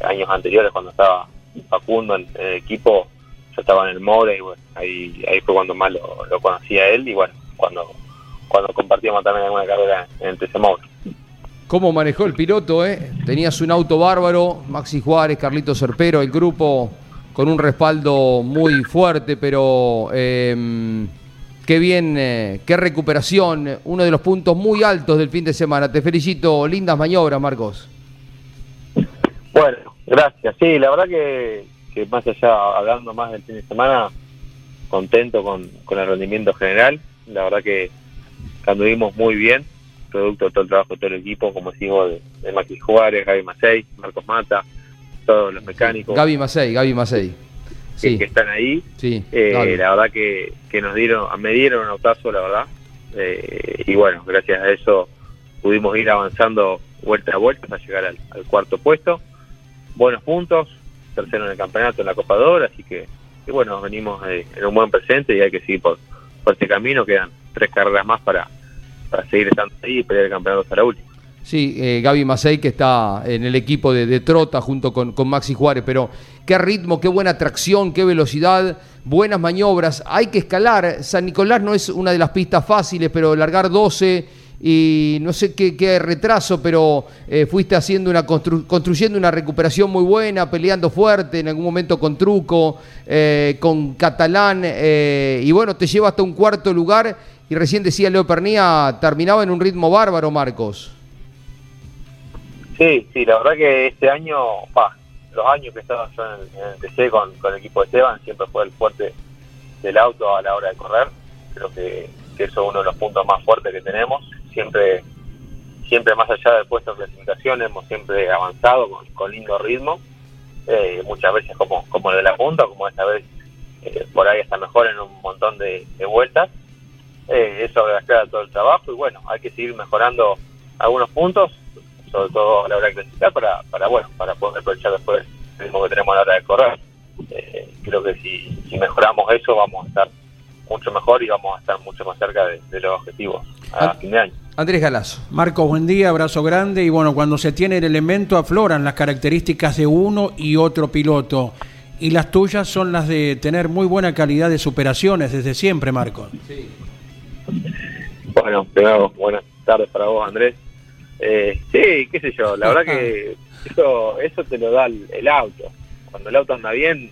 años anteriores cuando estaba Facundo en, el equipo, yo estaba en el More y bueno, ahí, ahí fue cuando más lo, lo conocí a él y bueno, cuando, cuando compartíamos también alguna carrera en el TC More. ¿Cómo manejó el piloto? Eh? Tenías un auto bárbaro, Maxi Juárez, Carlito Serpero, el grupo con un respaldo muy fuerte, pero em, qué bien, eh, qué recuperación, uno de los puntos muy altos del fin de semana. Te felicito, lindas maniobras, Marcos. Bueno, Gracias, sí, la verdad que, que más allá, hablando más del fin de semana, contento con, con el rendimiento general. La verdad que anduvimos muy bien, producto de todo el trabajo de todo el equipo, como decimos, de, de Maxi Juárez, Gaby Macei, Marcos Mata, todos los mecánicos. Gaby Macei, Gaby Macei. que, Sí, que están ahí. sí. Eh, la verdad que, que nos dieron, me dieron un autazo, la verdad. Eh, y bueno, gracias a eso pudimos ir avanzando vuelta a vuelta hasta llegar al, al cuarto puesto. Buenos puntos, tercero en el campeonato, en la Copa de Oro, así que, que bueno, venimos eh, en un buen presente y hay que seguir por, por este camino. Quedan tres carreras más para, para seguir estando ahí y pelear el campeonato hasta la última. Sí, eh, Gaby Macei que está en el equipo de, de Trota junto con, con Maxi Juárez, pero qué ritmo, qué buena tracción, qué velocidad, buenas maniobras. Hay que escalar. San Nicolás no es una de las pistas fáciles, pero largar 12 y no sé qué, qué retraso, pero eh, fuiste haciendo una constru- construyendo una recuperación muy buena, peleando fuerte, en algún momento con Truco, eh, con Catalán, eh, y bueno, te lleva hasta un cuarto lugar. Y recién decía Leo Pernía, terminaba en un ritmo bárbaro, Marcos. Sí, sí, la verdad que este año, los años que estaba yo en el, en con, con el equipo de Esteban, siempre fue el fuerte del auto a la hora de correr. Creo que, que eso es uno de los puntos más fuertes que tenemos. Siempre, siempre más allá del puesto de clasificación, hemos siempre avanzado con, con lindo ritmo. Eh, muchas veces como, como el de la punta, como esta vez eh, por ahí está mejor en un montón de, de vueltas. Eh, eso agradece todo el trabajo y bueno, hay que seguir mejorando algunos puntos, sobre todo a la hora de clasificar, para, para bueno, para poder aprovechar después el ritmo que tenemos a la hora de correr. Eh, creo que si, si mejoramos eso vamos a estar mucho mejor y vamos a estar mucho más cerca de, de los objetivos a fin de año. Andrés Galazo. Marcos, buen día, abrazo grande. Y bueno, cuando se tiene el elemento afloran las características de uno y otro piloto. Y las tuyas son las de tener muy buena calidad de superaciones desde siempre, Marcos. Bueno, primero, buenas tardes para vos, Andrés. Eh, sí, qué sé yo, la verdad que eso, eso te lo da el, el auto. Cuando el auto anda bien,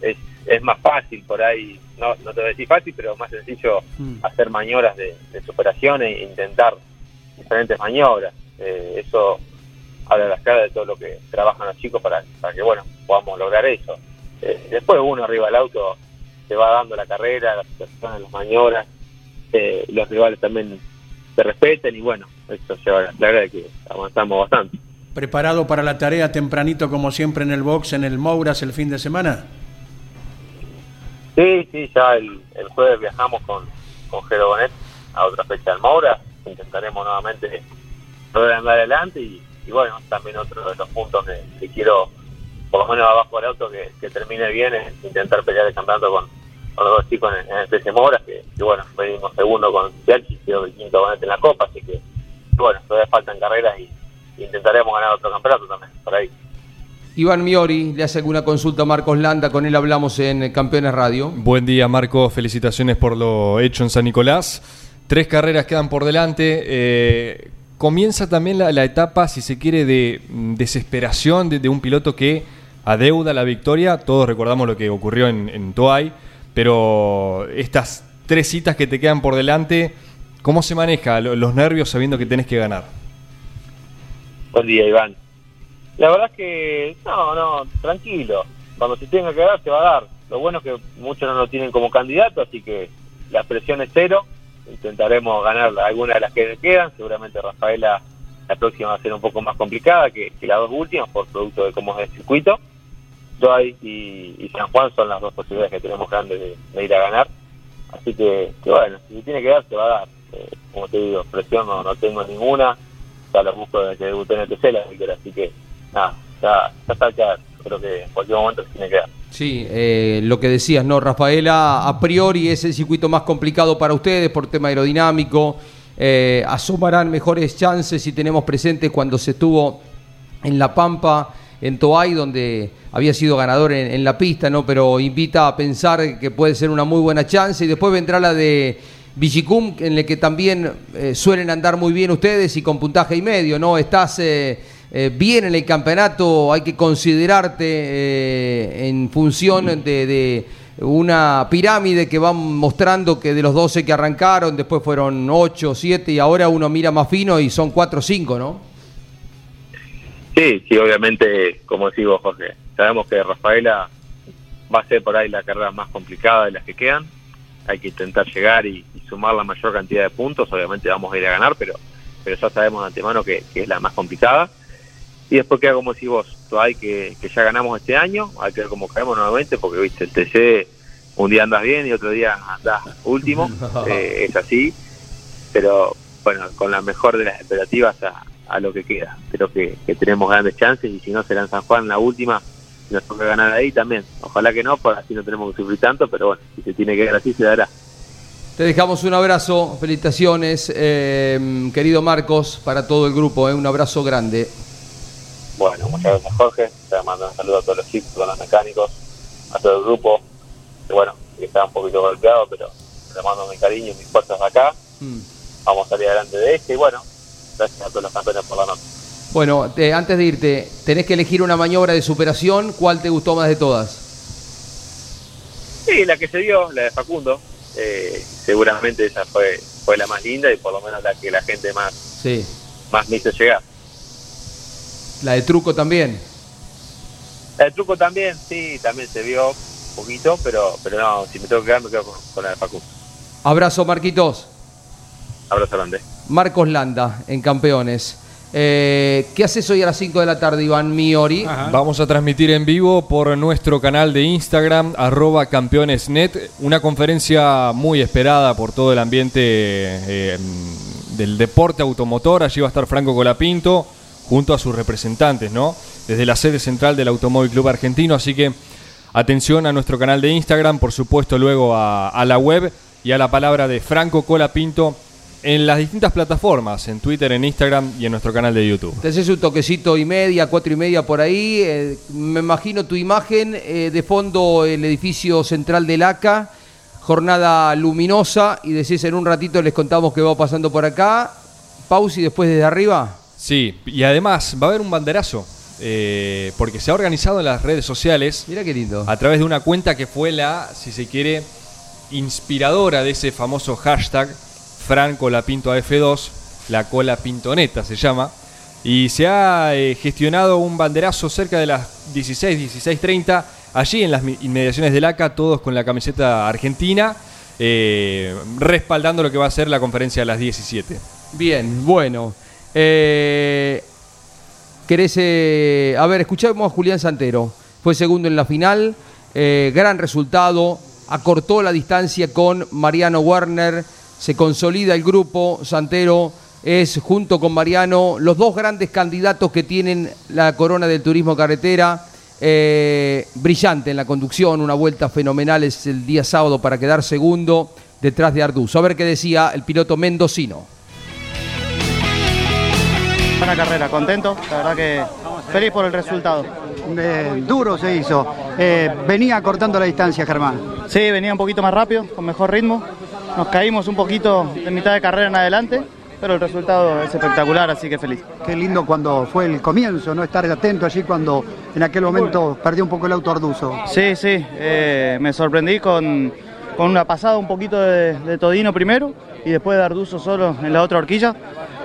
es, es más fácil por ahí, no, no te voy a decir fácil, pero más sencillo hacer maniobras de, de superación e intentar diferentes maniobras. Eh, eso habla a las caras de todo lo que trabajan los chicos para, para que, bueno, podamos lograr eso. Eh, después uno arriba del auto te va dando la carrera, la situación, las maniobras, eh, los rivales también se respeten y bueno, eso lleva a la clara de que avanzamos bastante. ¿Preparado para la tarea tempranito como siempre en el box, en el Mouras el fin de semana? Sí, sí, ya el, jueves viajamos con, con Jero Bonet a otra fecha del Moura, intentaremos nuevamente poder andar adelante y, bueno, también otro de los puntos que, quiero, por lo menos abajo del auto, que, termine bien es intentar pelear el campeonato con, los dos chicos en, en el Moura, que, bueno, venimos segundo con Cialchi, quedó el quinto Bonet en la Copa, así que bueno, todavía faltan carreras y intentaremos ganar otro campeonato también, por ahí. Iván Miori le hace alguna consulta a Marcos Landa, con él hablamos en Campeones Radio. Buen día, Marco. Felicitaciones por lo hecho en San Nicolás. Tres carreras quedan por delante. Eh, comienza también la, la etapa, si se quiere, de desesperación de, de un piloto que adeuda la victoria. Todos recordamos lo que ocurrió en, en Toay, pero estas tres citas que te quedan por delante, ¿cómo se maneja lo- los nervios sabiendo que tenés que ganar? Buen día, Iván. La verdad es que, no, no, tranquilo. Cuando se tenga que dar, se va a dar. Lo bueno es que muchos no lo tienen como candidato, así que la presión es cero. Intentaremos ganar algunas de las que quedan. Seguramente Rafaela, la próxima va a ser un poco más complicada que, las dos últimas, por producto de cómo es el circuito. Joy y, y San Juan son las dos posibilidades que tenemos grandes de, ir a ganar. Así que, bueno, si tiene que dar, se va a dar. Eh, como te digo, presión no, no tengo ninguna. Ya lo busco desde que debuté en el TC, la. Así que, ya, ya está quedar. Creo que en cualquier momento se tiene que dar. Sí, eh, lo que decías, ¿no? Rafaela, a priori es el circuito más complicado para ustedes por tema aerodinámico. Eh, asomarán mejores chances si tenemos presente cuando se estuvo en La Pampa, en Toay, donde había sido ganador en, la pista, ¿no? Pero invita a pensar que puede ser una muy buena chance. Y después vendrá la de Vigicum, en la que también eh, suelen andar muy bien ustedes y con puntaje y medio, ¿no? Estás eh, bien en el campeonato, hay que considerarte eh, en función de, de una pirámide que va mostrando que de los 12 que arrancaron, después fueron 8, 7 y ahora uno mira más fino y son 4 o 5, ¿no? Sí, obviamente, como decís vos, Jorge, sabemos que Rafaela va a ser por ahí la carrera más complicada de las que quedan. Hay que intentar llegar y, sumar la mayor cantidad de puntos. Obviamente vamos a ir a ganar, pero, pero ya sabemos de antemano que es la más complicada. Y después queda como decís vos, hay que, que ya ganamos este año, hay que ver cómo caemos nuevamente, porque viste, el TC un día andas bien y otro día andas último, eh, es así, pero bueno, con la mejor de las expectativas a, a lo que queda. Creo que, que tenemos grandes chances y si no será en San Juan la última, nos toca ganar ahí también. Ojalá que no, porque así no tenemos que sufrir tanto, pero bueno, si se tiene que dar así, se dará. Te dejamos un abrazo, felicitaciones, eh, querido Marcos, para todo el grupo, eh, un abrazo grande. Bueno, muchas gracias Jorge, te mando un saludo a todos los chicos, a los mecánicos, a todo el grupo, que bueno, que está un poquito golpeado, pero le mando mi cariño y mis fuerzas acá. Mm. Vamos a salir adelante de este y bueno, gracias a todos los campeones por la noche. Bueno, te- antes de irte, tenés que elegir una maniobra de superación, ¿cuál te gustó más de todas? Sí, la que se dio, la de Facundo, eh, seguramente esa fue fue la más linda y por lo menos la que la gente más, Sí. más me hizo llegar. La de truco también. La de truco también, sí, también se vio un poquito, pero pero no, si me tengo que quedar me quedo con, con la de Facundo. Abrazo, Marquitos. Abrazo grande. Marcos Landa, en Campeones. Eh, ¿Qué haces hoy a las 5 de la tarde, Iván Miori? Vamos a transmitir en vivo por nuestro canal de Instagram, arroba campeonesnet, una conferencia muy esperada por todo el ambiente eh, del deporte automotor. Allí va a estar Franco Colapinto junto a sus representantes, ¿no? Desde la sede central del Automóvil Club Argentino. Así que atención a nuestro canal de Instagram, por supuesto luego a, la web y a la palabra de Franco Colapinto en las distintas plataformas, en Twitter, en Instagram y en nuestro canal de YouTube. Haces un toquecito y media, cuatro y media por ahí. eh, me imagino tu imagen, eh, de fondo el edificio central del ACA, jornada luminosa y decís en un ratito les contamos que va pasando por acá. Pausa y después desde arriba. Sí, y además va a haber un banderazo, eh, porque se ha organizado en las redes sociales. Mira qué lindo. A través de una cuenta que fue la, si se quiere, inspiradora de ese famoso hashtag Franco la Pinto AF2, la cola pintoneta se llama. Y se ha eh, gestionado un banderazo cerca de las 16, 16.30, allí en las mi- inmediaciones del ACA, todos con la camiseta argentina, eh, respaldando lo que va a ser la conferencia a las 17. Bien, bueno. Eh, ¿Querés, eh, a ver, escuchamos a Julián Santero. Fue segundo en la final, eh, gran resultado, acortó la distancia con Mariano Werner, se consolida el grupo, Santero es junto con Mariano los dos grandes candidatos que tienen la corona del turismo carretera. Eh, brillante en la conducción, una vuelta fenomenal es el día sábado para quedar segundo detrás de Arduzo. A ver qué decía el piloto mendocino. Buena carrera, contento, la verdad que feliz por el resultado. Eh, duro se hizo. Eh, venía cortando la distancia, Germán. Sí, venía un poquito más rápido, con mejor ritmo. Nos caímos un poquito de mitad de carrera en adelante, pero el resultado es espectacular, así que feliz. Qué lindo cuando fue el comienzo, no estar atento allí cuando en aquel momento perdió un poco el auto Arduzo. Sí, sí, eh, me sorprendí con, con una pasada un poquito de, de Todino primero y después de Arduzo solo en la otra horquilla.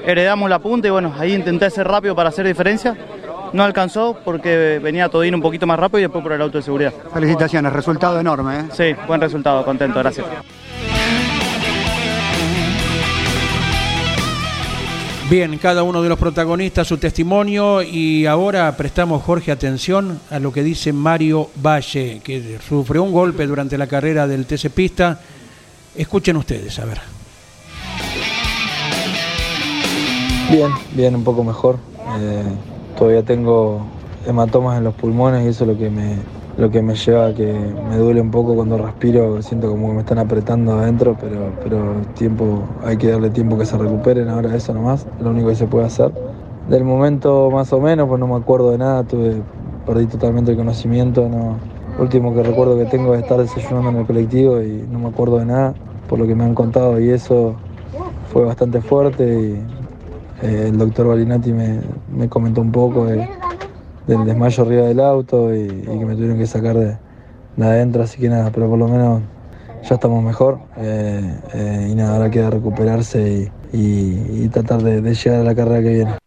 Heredamos la punta y bueno, ahí intenté ser rápido para hacer diferencia. No alcanzó porque venía Todino un poquito más rápido y después por el auto de seguridad. Felicitaciones, resultado enorme. ¿eh? Sí, buen resultado, contento, gracias. Bien, cada uno de los protagonistas su testimonio y ahora prestamos, Jorge, atención a lo que dice Mario Valle, que sufrió un golpe durante la carrera del TC Pista. Escuchen ustedes, a ver. Bien, bien, un poco mejor. Eh, todavía tengo hematomas en los pulmones y eso es lo que me, lo que me lleva a que me duele un poco cuando respiro. Siento como que me están apretando adentro, pero, pero tiempo, hay que darle tiempo que se recuperen. Ahora eso nomás, lo único que se puede hacer. Del momento más o menos, pues no me acuerdo de nada, tuve, perdí totalmente el conocimiento. No, lo último que recuerdo que tengo es estar desayunando en el colectivo y no me acuerdo de nada por lo que me han contado y eso fue bastante fuerte y el doctor Balinati me, me comentó un poco de- del desmayo arriba del auto y, que me tuvieron que sacar de, de adentro, así que nada, pero por lo menos ya estamos mejor eh, eh, y nada, ahora queda recuperarse y, y- tratar de llegar a la carrera que viene.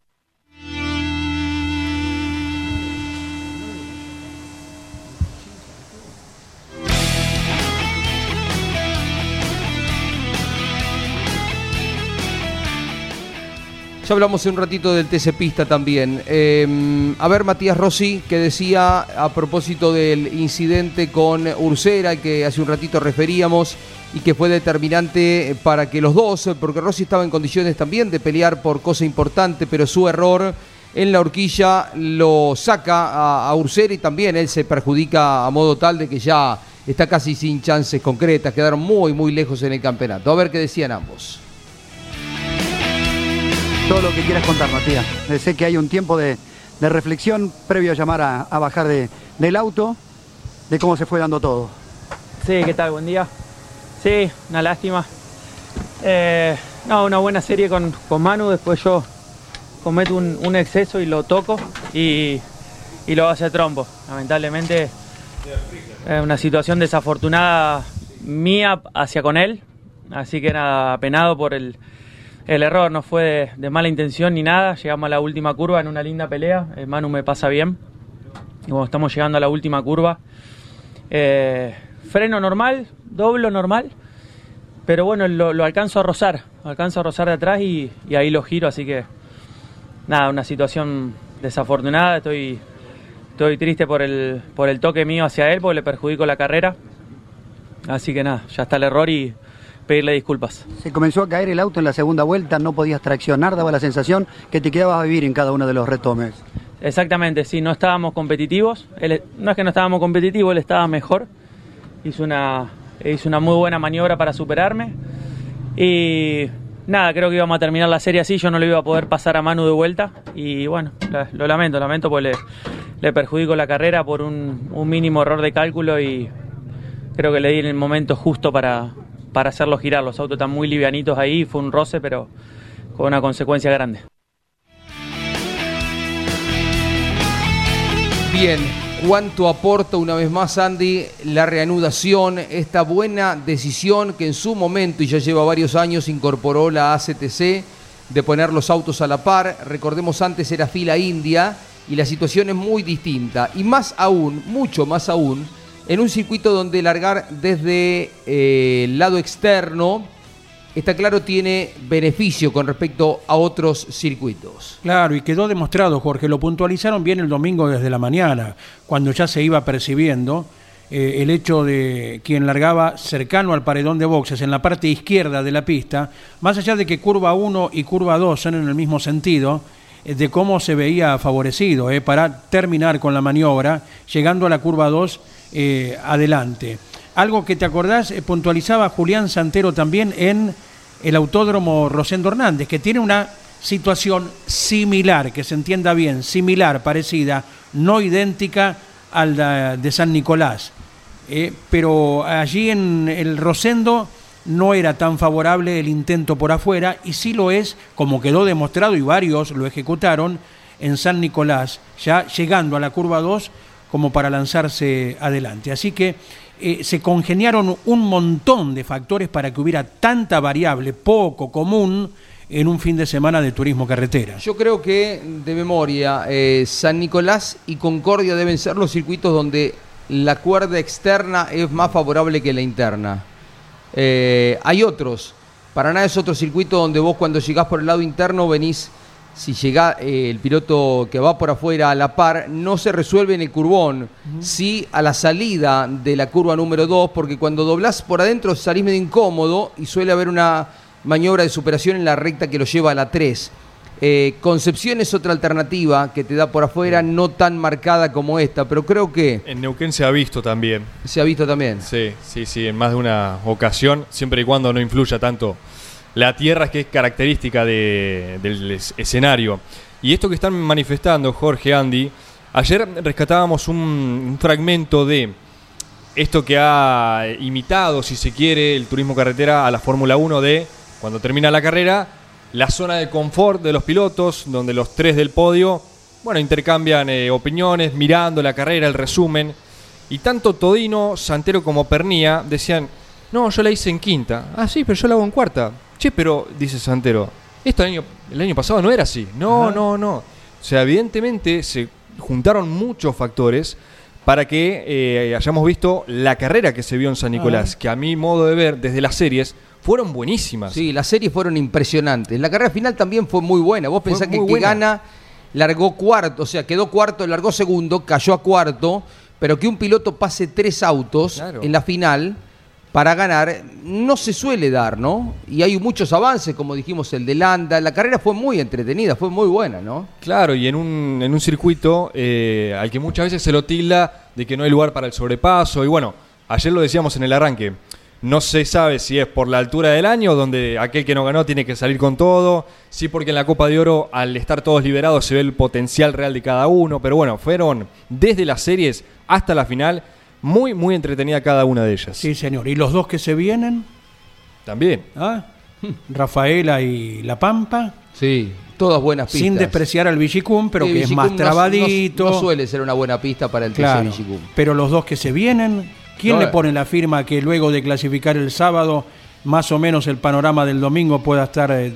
Ya hablamos un ratito del TC Pista también. Eh, a ver, Matías Rossi, que decía a propósito del incidente con Ursera, que hace un ratito referíamos, y que fue determinante para que los dos, porque Rossi estaba en condiciones también de pelear por cosa importante, pero su error en la horquilla lo saca a, a Ursera y también él se perjudica a modo tal de que ya está casi sin chances concretas, quedaron muy, muy lejos en el campeonato. A ver qué decían ambos. Todo lo que quieras contar, Matías. Eh, Sé que hay un tiempo de, reflexión previo a llamar a, bajar de- del auto, de cómo se fue dando todo. Sí, ¿qué tal? Buen día. Sí, una lástima. Eh, no, una buena serie con, con Manu, después yo cometo un, exceso y lo toco y, y lo hace trompo. Lamentablemente es una situación desafortunada mía hacia con él, así que nada, apenado por el, el error, no fue de, mala intención ni nada, llegamos a la última curva en una linda pelea, eh, Manu me pasa bien, y bueno, estamos llegando a la última curva. Eh, freno normal, doblo normal, pero bueno, lo, alcanzo a rozar, alcanzo a rozar de atrás y, ahí lo giro, así que nada, una situación desafortunada, estoy, estoy triste por el, por el toque mío hacia él, porque le perjudico la carrera, así que nada, ya está el error y pedirle disculpas. Se comenzó a caer el auto en la segunda vuelta, no podías traccionar, daba la sensación que te quedabas a vivir en cada uno de los retomes. Exactamente, sí, no estábamos competitivos. Él- no es que no estábamos competitivos, él estaba mejor. Hizo una, hizo una muy buena maniobra para superarme. Y nada, creo que íbamos a terminar la serie así. Yo no le iba a poder pasar a Manu de vuelta. Y bueno, lo lamento, lamento porque le, le perjudico la carrera por un, un mínimo error de cálculo. Y creo que le di en el momento justo para, para hacerlo girar. Los autos están muy livianitos ahí. Fue un roce, pero con una consecuencia grande. Bien, ¿cuánto aporta una vez más Andy la reanudación, esta buena decisión que en su momento, y ya lleva varios años, incorporó la ACTC de poner los autos a la par? Recordemos antes era fila india y la situación es muy distinta. Y más aún, mucho más aún, en un circuito donde largar desde eh, el lado externo, está claro, tiene beneficio con respecto a otros circuitos. Claro, y quedó demostrado, Jorge, lo puntualizaron bien el domingo desde la mañana, cuando ya se iba percibiendo eh, el hecho de quien largaba cercano al paredón de boxes en la parte izquierda de la pista, más allá de que curva 1 y curva 2 son en el mismo sentido, eh, de cómo se veía favorecido para terminar con la maniobra, llegando a la curva 2 eh, adelante. Algo que te acordás, eh, puntualizaba Julián Santero también en el Autódromo Rosendo Hernández, que tiene una situación similar, que se entienda bien, similar, parecida, no idéntica al de, San Nicolás. Eh, pero allí en el Rosendo no era tan favorable el intento por afuera y sí lo es, como quedó demostrado y varios lo ejecutaron en San Nicolás, ya llegando a la curva 2 como para lanzarse adelante. Así que eh, se congeniaron un montón de factores para que hubiera tanta variable poco común en un fin de semana de turismo carretera. Yo creo que, de memoria, eh, San Nicolás y Concordia deben ser los circuitos donde la cuerda externa es más favorable que la interna. Eh, hay otros. Paraná es otro circuito donde vos cuando llegás por el lado interno venís, si llega eh, el piloto que va por afuera a la par, no se resuelve en el curbón, sí a la salida de la curva número 2, porque cuando doblás por adentro salís medio incómodo y suele haber una maniobra de superación en la recta que lo lleva a la 3. Eh, Concepción es otra alternativa que te da por afuera, no tan marcada como esta, pero creo que En Neuquén se ha visto también. se ha visto también. Sí, sí, sí, en más de una ocasión, siempre y cuando no influya tanto la tierra, que es característica de- del es- escenario. Y esto que están manifestando Jorge Andy, ayer rescatábamos un, un fragmento de esto que ha imitado, si se quiere, el turismo carretera a la Fórmula 1 de cuando termina la carrera, la zona de confort de los pilotos, donde los tres del podio, bueno, intercambian eh, opiniones, mirando la carrera, el resumen. Y tanto Todino, Santero como Pernía decían, no, yo la hice en quinta. Ah, sí, pero yo la hago en cuarta. Che, pero, dice Santero, esto el año, el año pasado no era así. No, no, no. O sea, evidentemente se juntaron muchos factores para que eh, hayamos visto la carrera que se vio en San Nicolás, que a mi modo de ver, desde las series, fueron buenísimas. Sí, las series fueron impresionantes. La carrera final también fue muy buena. Vos pensás que que gana largó cuarto, o sea, quedó cuarto, largó segundo, cayó a cuarto, pero que un piloto pase tres autos Claro. en la final para ganar no se suele dar, ¿no? Y hay muchos avances, como dijimos, el de Landa. La carrera fue muy entretenida, fue muy buena, ¿no? Claro, y en un, en un circuito eh, al que muchas veces se lo tilda de que no hay lugar para el sobrepaso. Y bueno, ayer lo decíamos en el arranque. No se sabe si es por la altura del año, donde aquel que no ganó tiene que salir con todo. Sí, porque en la Copa de Oro, al estar todos liberados, se ve el potencial real de cada uno. Pero bueno, fueron desde las series hasta la final muy, muy entretenida cada una de ellas. Sí, señor. ¿Y los dos que se vienen? También. ¿Ah? Rafaela y La Pampa. Sí, todas buenas pistas. Sin despreciar al Villicum, pero Sí, que es más no- trabadito. No, no suele ser una buena pista para el TC Claro, Villicum. pero los dos que se vienen, ¿quién No, le eh. pone la firma que luego de clasificar el sábado, más o menos el panorama del domingo pueda estar eh,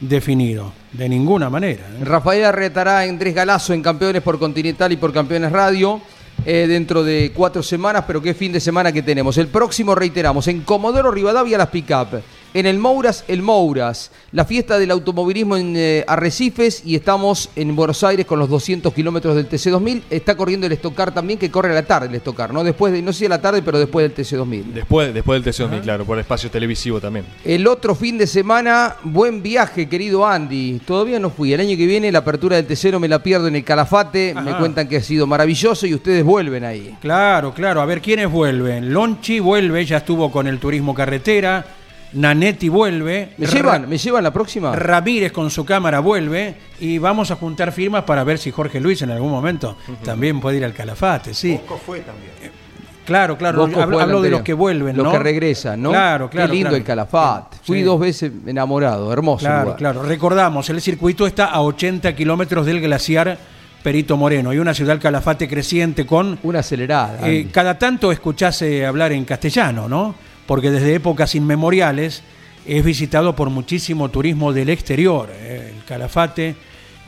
definido? De ninguna manera. ¿eh? Rafael retará a Andrés Galazo en Campeones por Continental y por Campeones Radio eh, dentro de cuatro semanas, pero qué fin de semana que tenemos. El próximo, reiteramos, en Comodoro Rivadavia las pick-up, en el Mouras, el Mouras, la fiesta del automovilismo en eh, Arrecifes y estamos en Buenos Aires con los 200 kilómetros del TC2000. Está corriendo el Estocar también, que corre a la tarde el Estocar, ¿no? Después de, no sé si a la tarde, pero después del TC2000. Después, después del TC2000, claro, por espacio televisivo también. El otro fin de semana, buen viaje, querido Andy. Todavía no fui. El año que viene la apertura del T0 me la pierdo en el Calafate. Me cuentan que ha sido maravilloso y ustedes vuelven ahí. Claro, claro. A ver quiénes vuelven. Lonchi vuelve, ya estuvo con el turismo carretera. Nanetti vuelve. ¿Me llevan? ¿Me llevan la próxima? Ramírez con su cámara vuelve y vamos a juntar firmas para ver si Jorge Luis en algún momento también puede ir al Calafate, sí. fue también. Claro, claro, Bosco hablo, de los que vuelven, Los ¿no? que regresan, ¿no? Claro, claro. Qué lindo claro. el Calafate. Fui Sí. dos veces enamorado. Hermoso Claro, lugar. claro. Recordamos, el circuito está a 80 kilómetros del glaciar Perito Moreno y una ciudad Calafate creciente con... Una acelerada. Eh, cada tanto escuchase hablar en castellano, ¿no? Porque desde épocas inmemoriales es visitado por muchísimo turismo del exterior. eh, el Calafate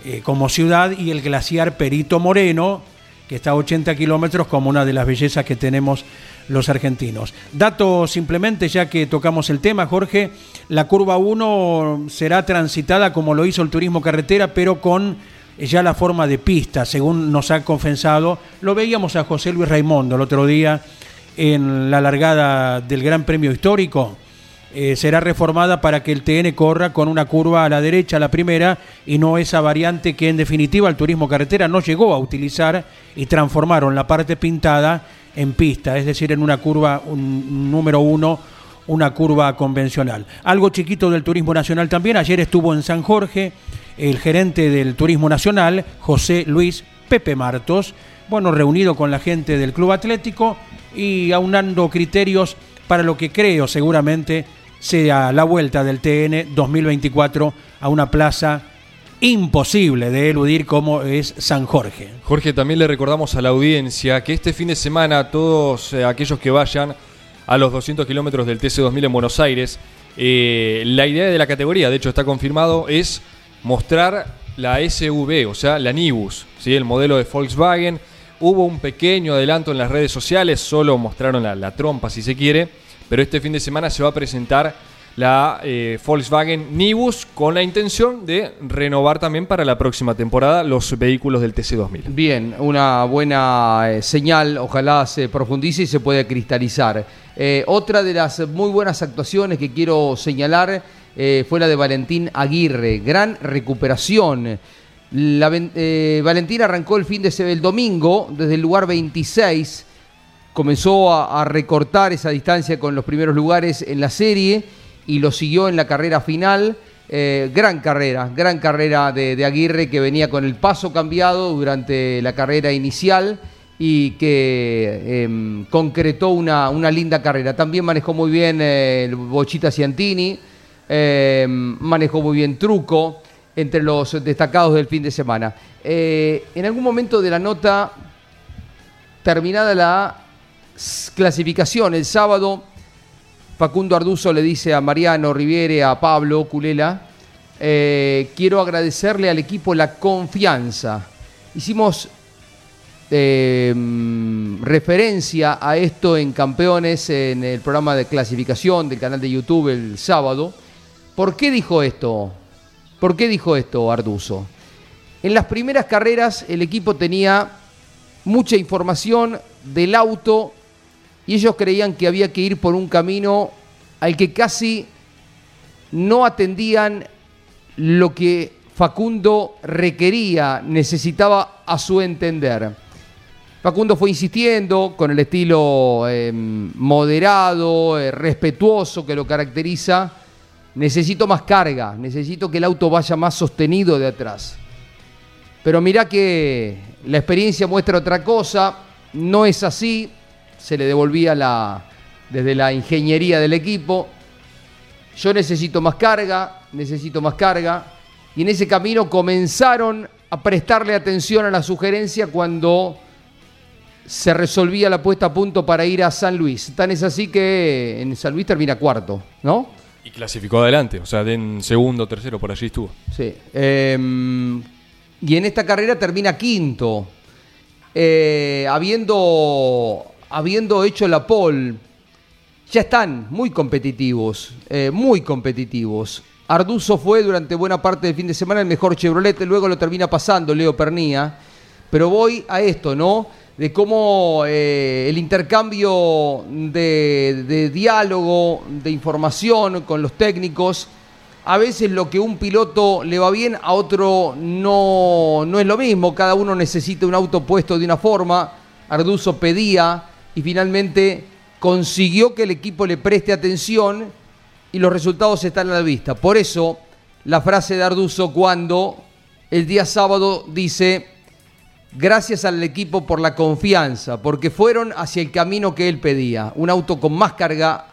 eh, como ciudad y el glaciar Perito Moreno, que está a 80 kilómetros como una de las bellezas que tenemos los argentinos. Dato simplemente, ya que tocamos el tema, Jorge, la curva 1 será transitada como lo hizo el turismo carretera, pero con ya la forma de pista, según nos ha confesado. Lo veíamos a José Luis Raimundo el otro día en la largada del Gran Premio Histórico. Eh, será reformada para que el TN corra con una curva a la derecha, la primera, y no esa variante que en definitiva el turismo carretera no llegó a utilizar y transformaron la parte pintada en pista, es decir, en una curva número uno, una curva convencional. Algo chiquito del turismo nacional también, ayer estuvo en San Jorge el gerente del turismo nacional, José Luis Pepe Martos, bueno, reunido con la gente del Club Atlético y aunando criterios para lo que creo seguramente sea la vuelta del TN 2024 a una plaza imposible de eludir como es San Jorge. Jorge, también le recordamos a la audiencia que este fin de semana todos eh, aquellos que vayan a los 200 kilómetros del TC2000 en Buenos Aires, eh, la idea de la categoría, de hecho está confirmado, es mostrar la SUV, o sea, la Nibus, ¿sí? el modelo de Volkswagen. Hubo un pequeño adelanto en las redes sociales, solo mostraron la, trompa si se quiere, pero este fin de semana se va a presentar la eh, Volkswagen Nibus con la intención de renovar también para la próxima temporada los vehículos del TC2000. Bien, una buena eh, señal, ojalá se profundice y se pueda cristalizar. Eh, otra de las muy buenas actuaciones que quiero señalar fue la de Valentín Aguirre, gran recuperación. La, eh, Valentín arrancó el fin de el domingo desde el lugar 26, comenzó a, recortar esa distancia con los primeros lugares en la serie y lo siguió en la carrera final. Eh, gran carrera, gran carrera de, Aguirre que venía con el paso cambiado durante la carrera inicial y que em, concretó una, una linda carrera. También manejó muy bien eh, Bochita Ciantini, em, manejó muy bien Truco, entre los destacados del fin de semana. Eh, en algún momento de la nota, terminada la clasificación el sábado, Facundo Arduzo le dice a Mariano Riviere, a Pablo Culela, eh, quiero agradecerle al equipo la confianza. Hicimos eh, mm, referencia a esto en Campeones en el programa de clasificación del canal de YouTube el sábado. ¿Por qué dijo esto? ¿Por qué dijo esto Arduzo? En las primeras carreras el equipo tenía mucha información del auto y ellos creían que había que ir por un camino al que casi no atendían lo que Facundo requería, necesitaba a su entender. Facundo fue insistiendo con el estilo em, moderado, eh, respetuoso que lo caracteriza. Necesito más carga, necesito que el auto vaya más sostenido de atrás. Pero mirá que la experiencia muestra otra cosa, no es así, se le devolvía la, desde la ingeniería del equipo. Yo necesito más carga, necesito más carga. Y en ese camino comenzaron a prestarle atención a la sugerencia cuando se resolvía la puesta a punto para ir a San Luis. Tan es así que en San Luis termina cuarto, ¿no? Y clasificó adelante, o sea, en segundo, tercero, por allí estuvo. Sí. Em, y en esta carrera termina quinto. Eh, habiendo, habiendo hecho la pole, ya están muy competitivos, eh, muy competitivos. Arduzo fue durante buena parte del fin de semana el mejor Chevrolet, luego lo termina pasando Leo Pernía. Pero voy a esto, ¿no? De cómo eh, el intercambio de, diálogo, de información con los técnicos, a veces lo que un piloto le va bien, a otro no, no es lo mismo. Cada uno necesita un auto puesto de una forma. Arduzo pedía y finalmente consiguió que el equipo le preste atención y los resultados están a la vista. Por eso la frase de Arduzo cuando el día sábado dice, gracias al equipo por la confianza, porque fueron hacia el camino que él pedía, un auto con más carga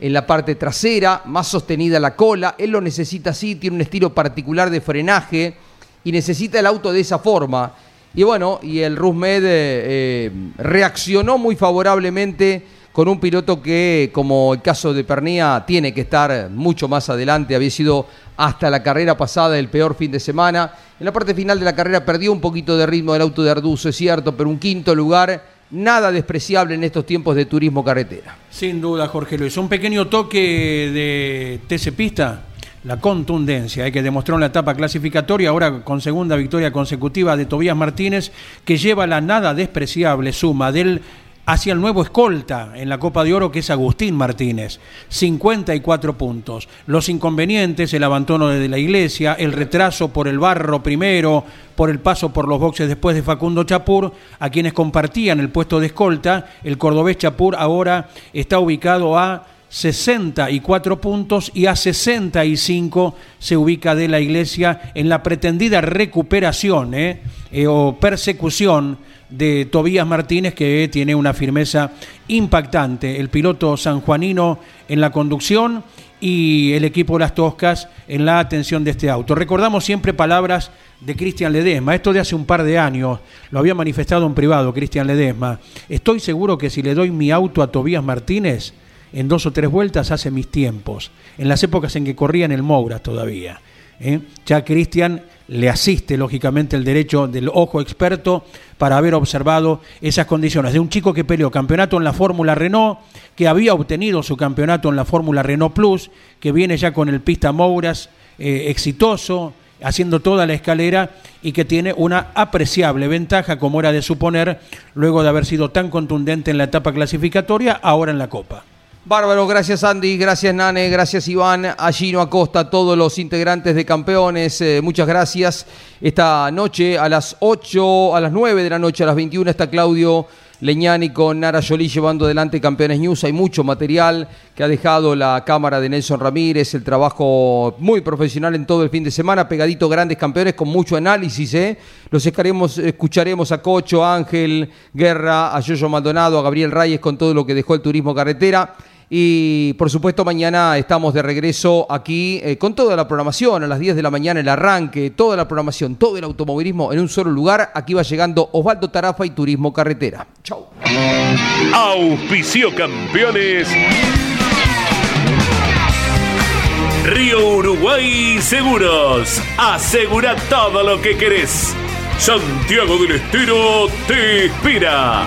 en la parte trasera, más sostenida la cola, él lo necesita así, tiene un estilo particular de frenaje y necesita el auto de esa forma. Y bueno, y el Rusmed eh, eh, reaccionó muy favorablemente con un piloto que, como el caso de Pernía, tiene que estar mucho más adelante. Había sido hasta la carrera pasada el peor fin de semana. En la parte final de la carrera perdió un poquito de ritmo del auto de Arduzo, es cierto, pero un quinto lugar nada despreciable en estos tiempos de turismo carretera. Sin duda, Jorge Luis. Un pequeño toque de TC Pista, la contundencia eh, que demostró en la etapa clasificatoria, ahora con segunda victoria consecutiva de Tobías Martínez, que lleva la nada despreciable suma del hacia el nuevo escolta en la Copa de Oro que es Agustín Martínez. 54 puntos. Los inconvenientes, el abandono de la iglesia, el retraso por el barro primero, por el paso por los boxes después de Facundo Chapur, a quienes compartían el puesto de escolta, el cordobés Chapur ahora está ubicado a 64 puntos y a 65 se ubica de la iglesia en la pretendida recuperación ¿eh? Eh, o persecución de Tobías Martínez, que tiene una firmeza impactante. El piloto sanjuanino en la conducción y el equipo las Toscas en la atención de este auto. Recordamos siempre palabras de Cristian Ledesma, esto de hace un par de años, lo había manifestado en privado Cristian Ledesma. Estoy seguro que si le doy mi auto a Tobías Martínez, en dos o tres vueltas hace mis tiempos, en las épocas en que corría en el Moura todavía. ¿eh? Ya Cristian le asiste, lógicamente, el derecho del ojo experto para haber observado esas condiciones. De un chico que peleó campeonato en la Fórmula Renault, que había obtenido su campeonato en la Fórmula Renault Plus, que viene ya con el pista Mouras eh, exitoso, haciendo toda la escalera y que tiene una apreciable ventaja, como era de suponer, luego de haber sido tan contundente en la etapa clasificatoria, ahora en la Copa. Bárbaro, gracias Andy, gracias Nane, gracias Iván, a Gino Acosta, todos los integrantes de campeones, eh, muchas gracias. Esta noche a las 8, a las 9 de la noche, a las 21 está Claudio Leñani con Nara Jolie llevando adelante Campeones News. Hay mucho material que ha dejado la cámara de Nelson Ramírez, el trabajo muy profesional en todo el fin de semana, pegadito grandes campeones con mucho análisis. ¿eh? Los escucharemos a Cocho, Ángel Guerra, a Yoyo Maldonado, a Gabriel Reyes con todo lo que dejó el turismo carretera. Y por supuesto mañana estamos de regreso aquí eh, con toda la programación, a las 10 de la mañana el arranque, toda la programación, todo el automovilismo en un solo lugar. Aquí va llegando Osvaldo Tarafa y Turismo Carretera. Chau. Auspicio campeones. Río Uruguay Seguros. Asegura todo lo que querés. Santiago del Estero te inspira.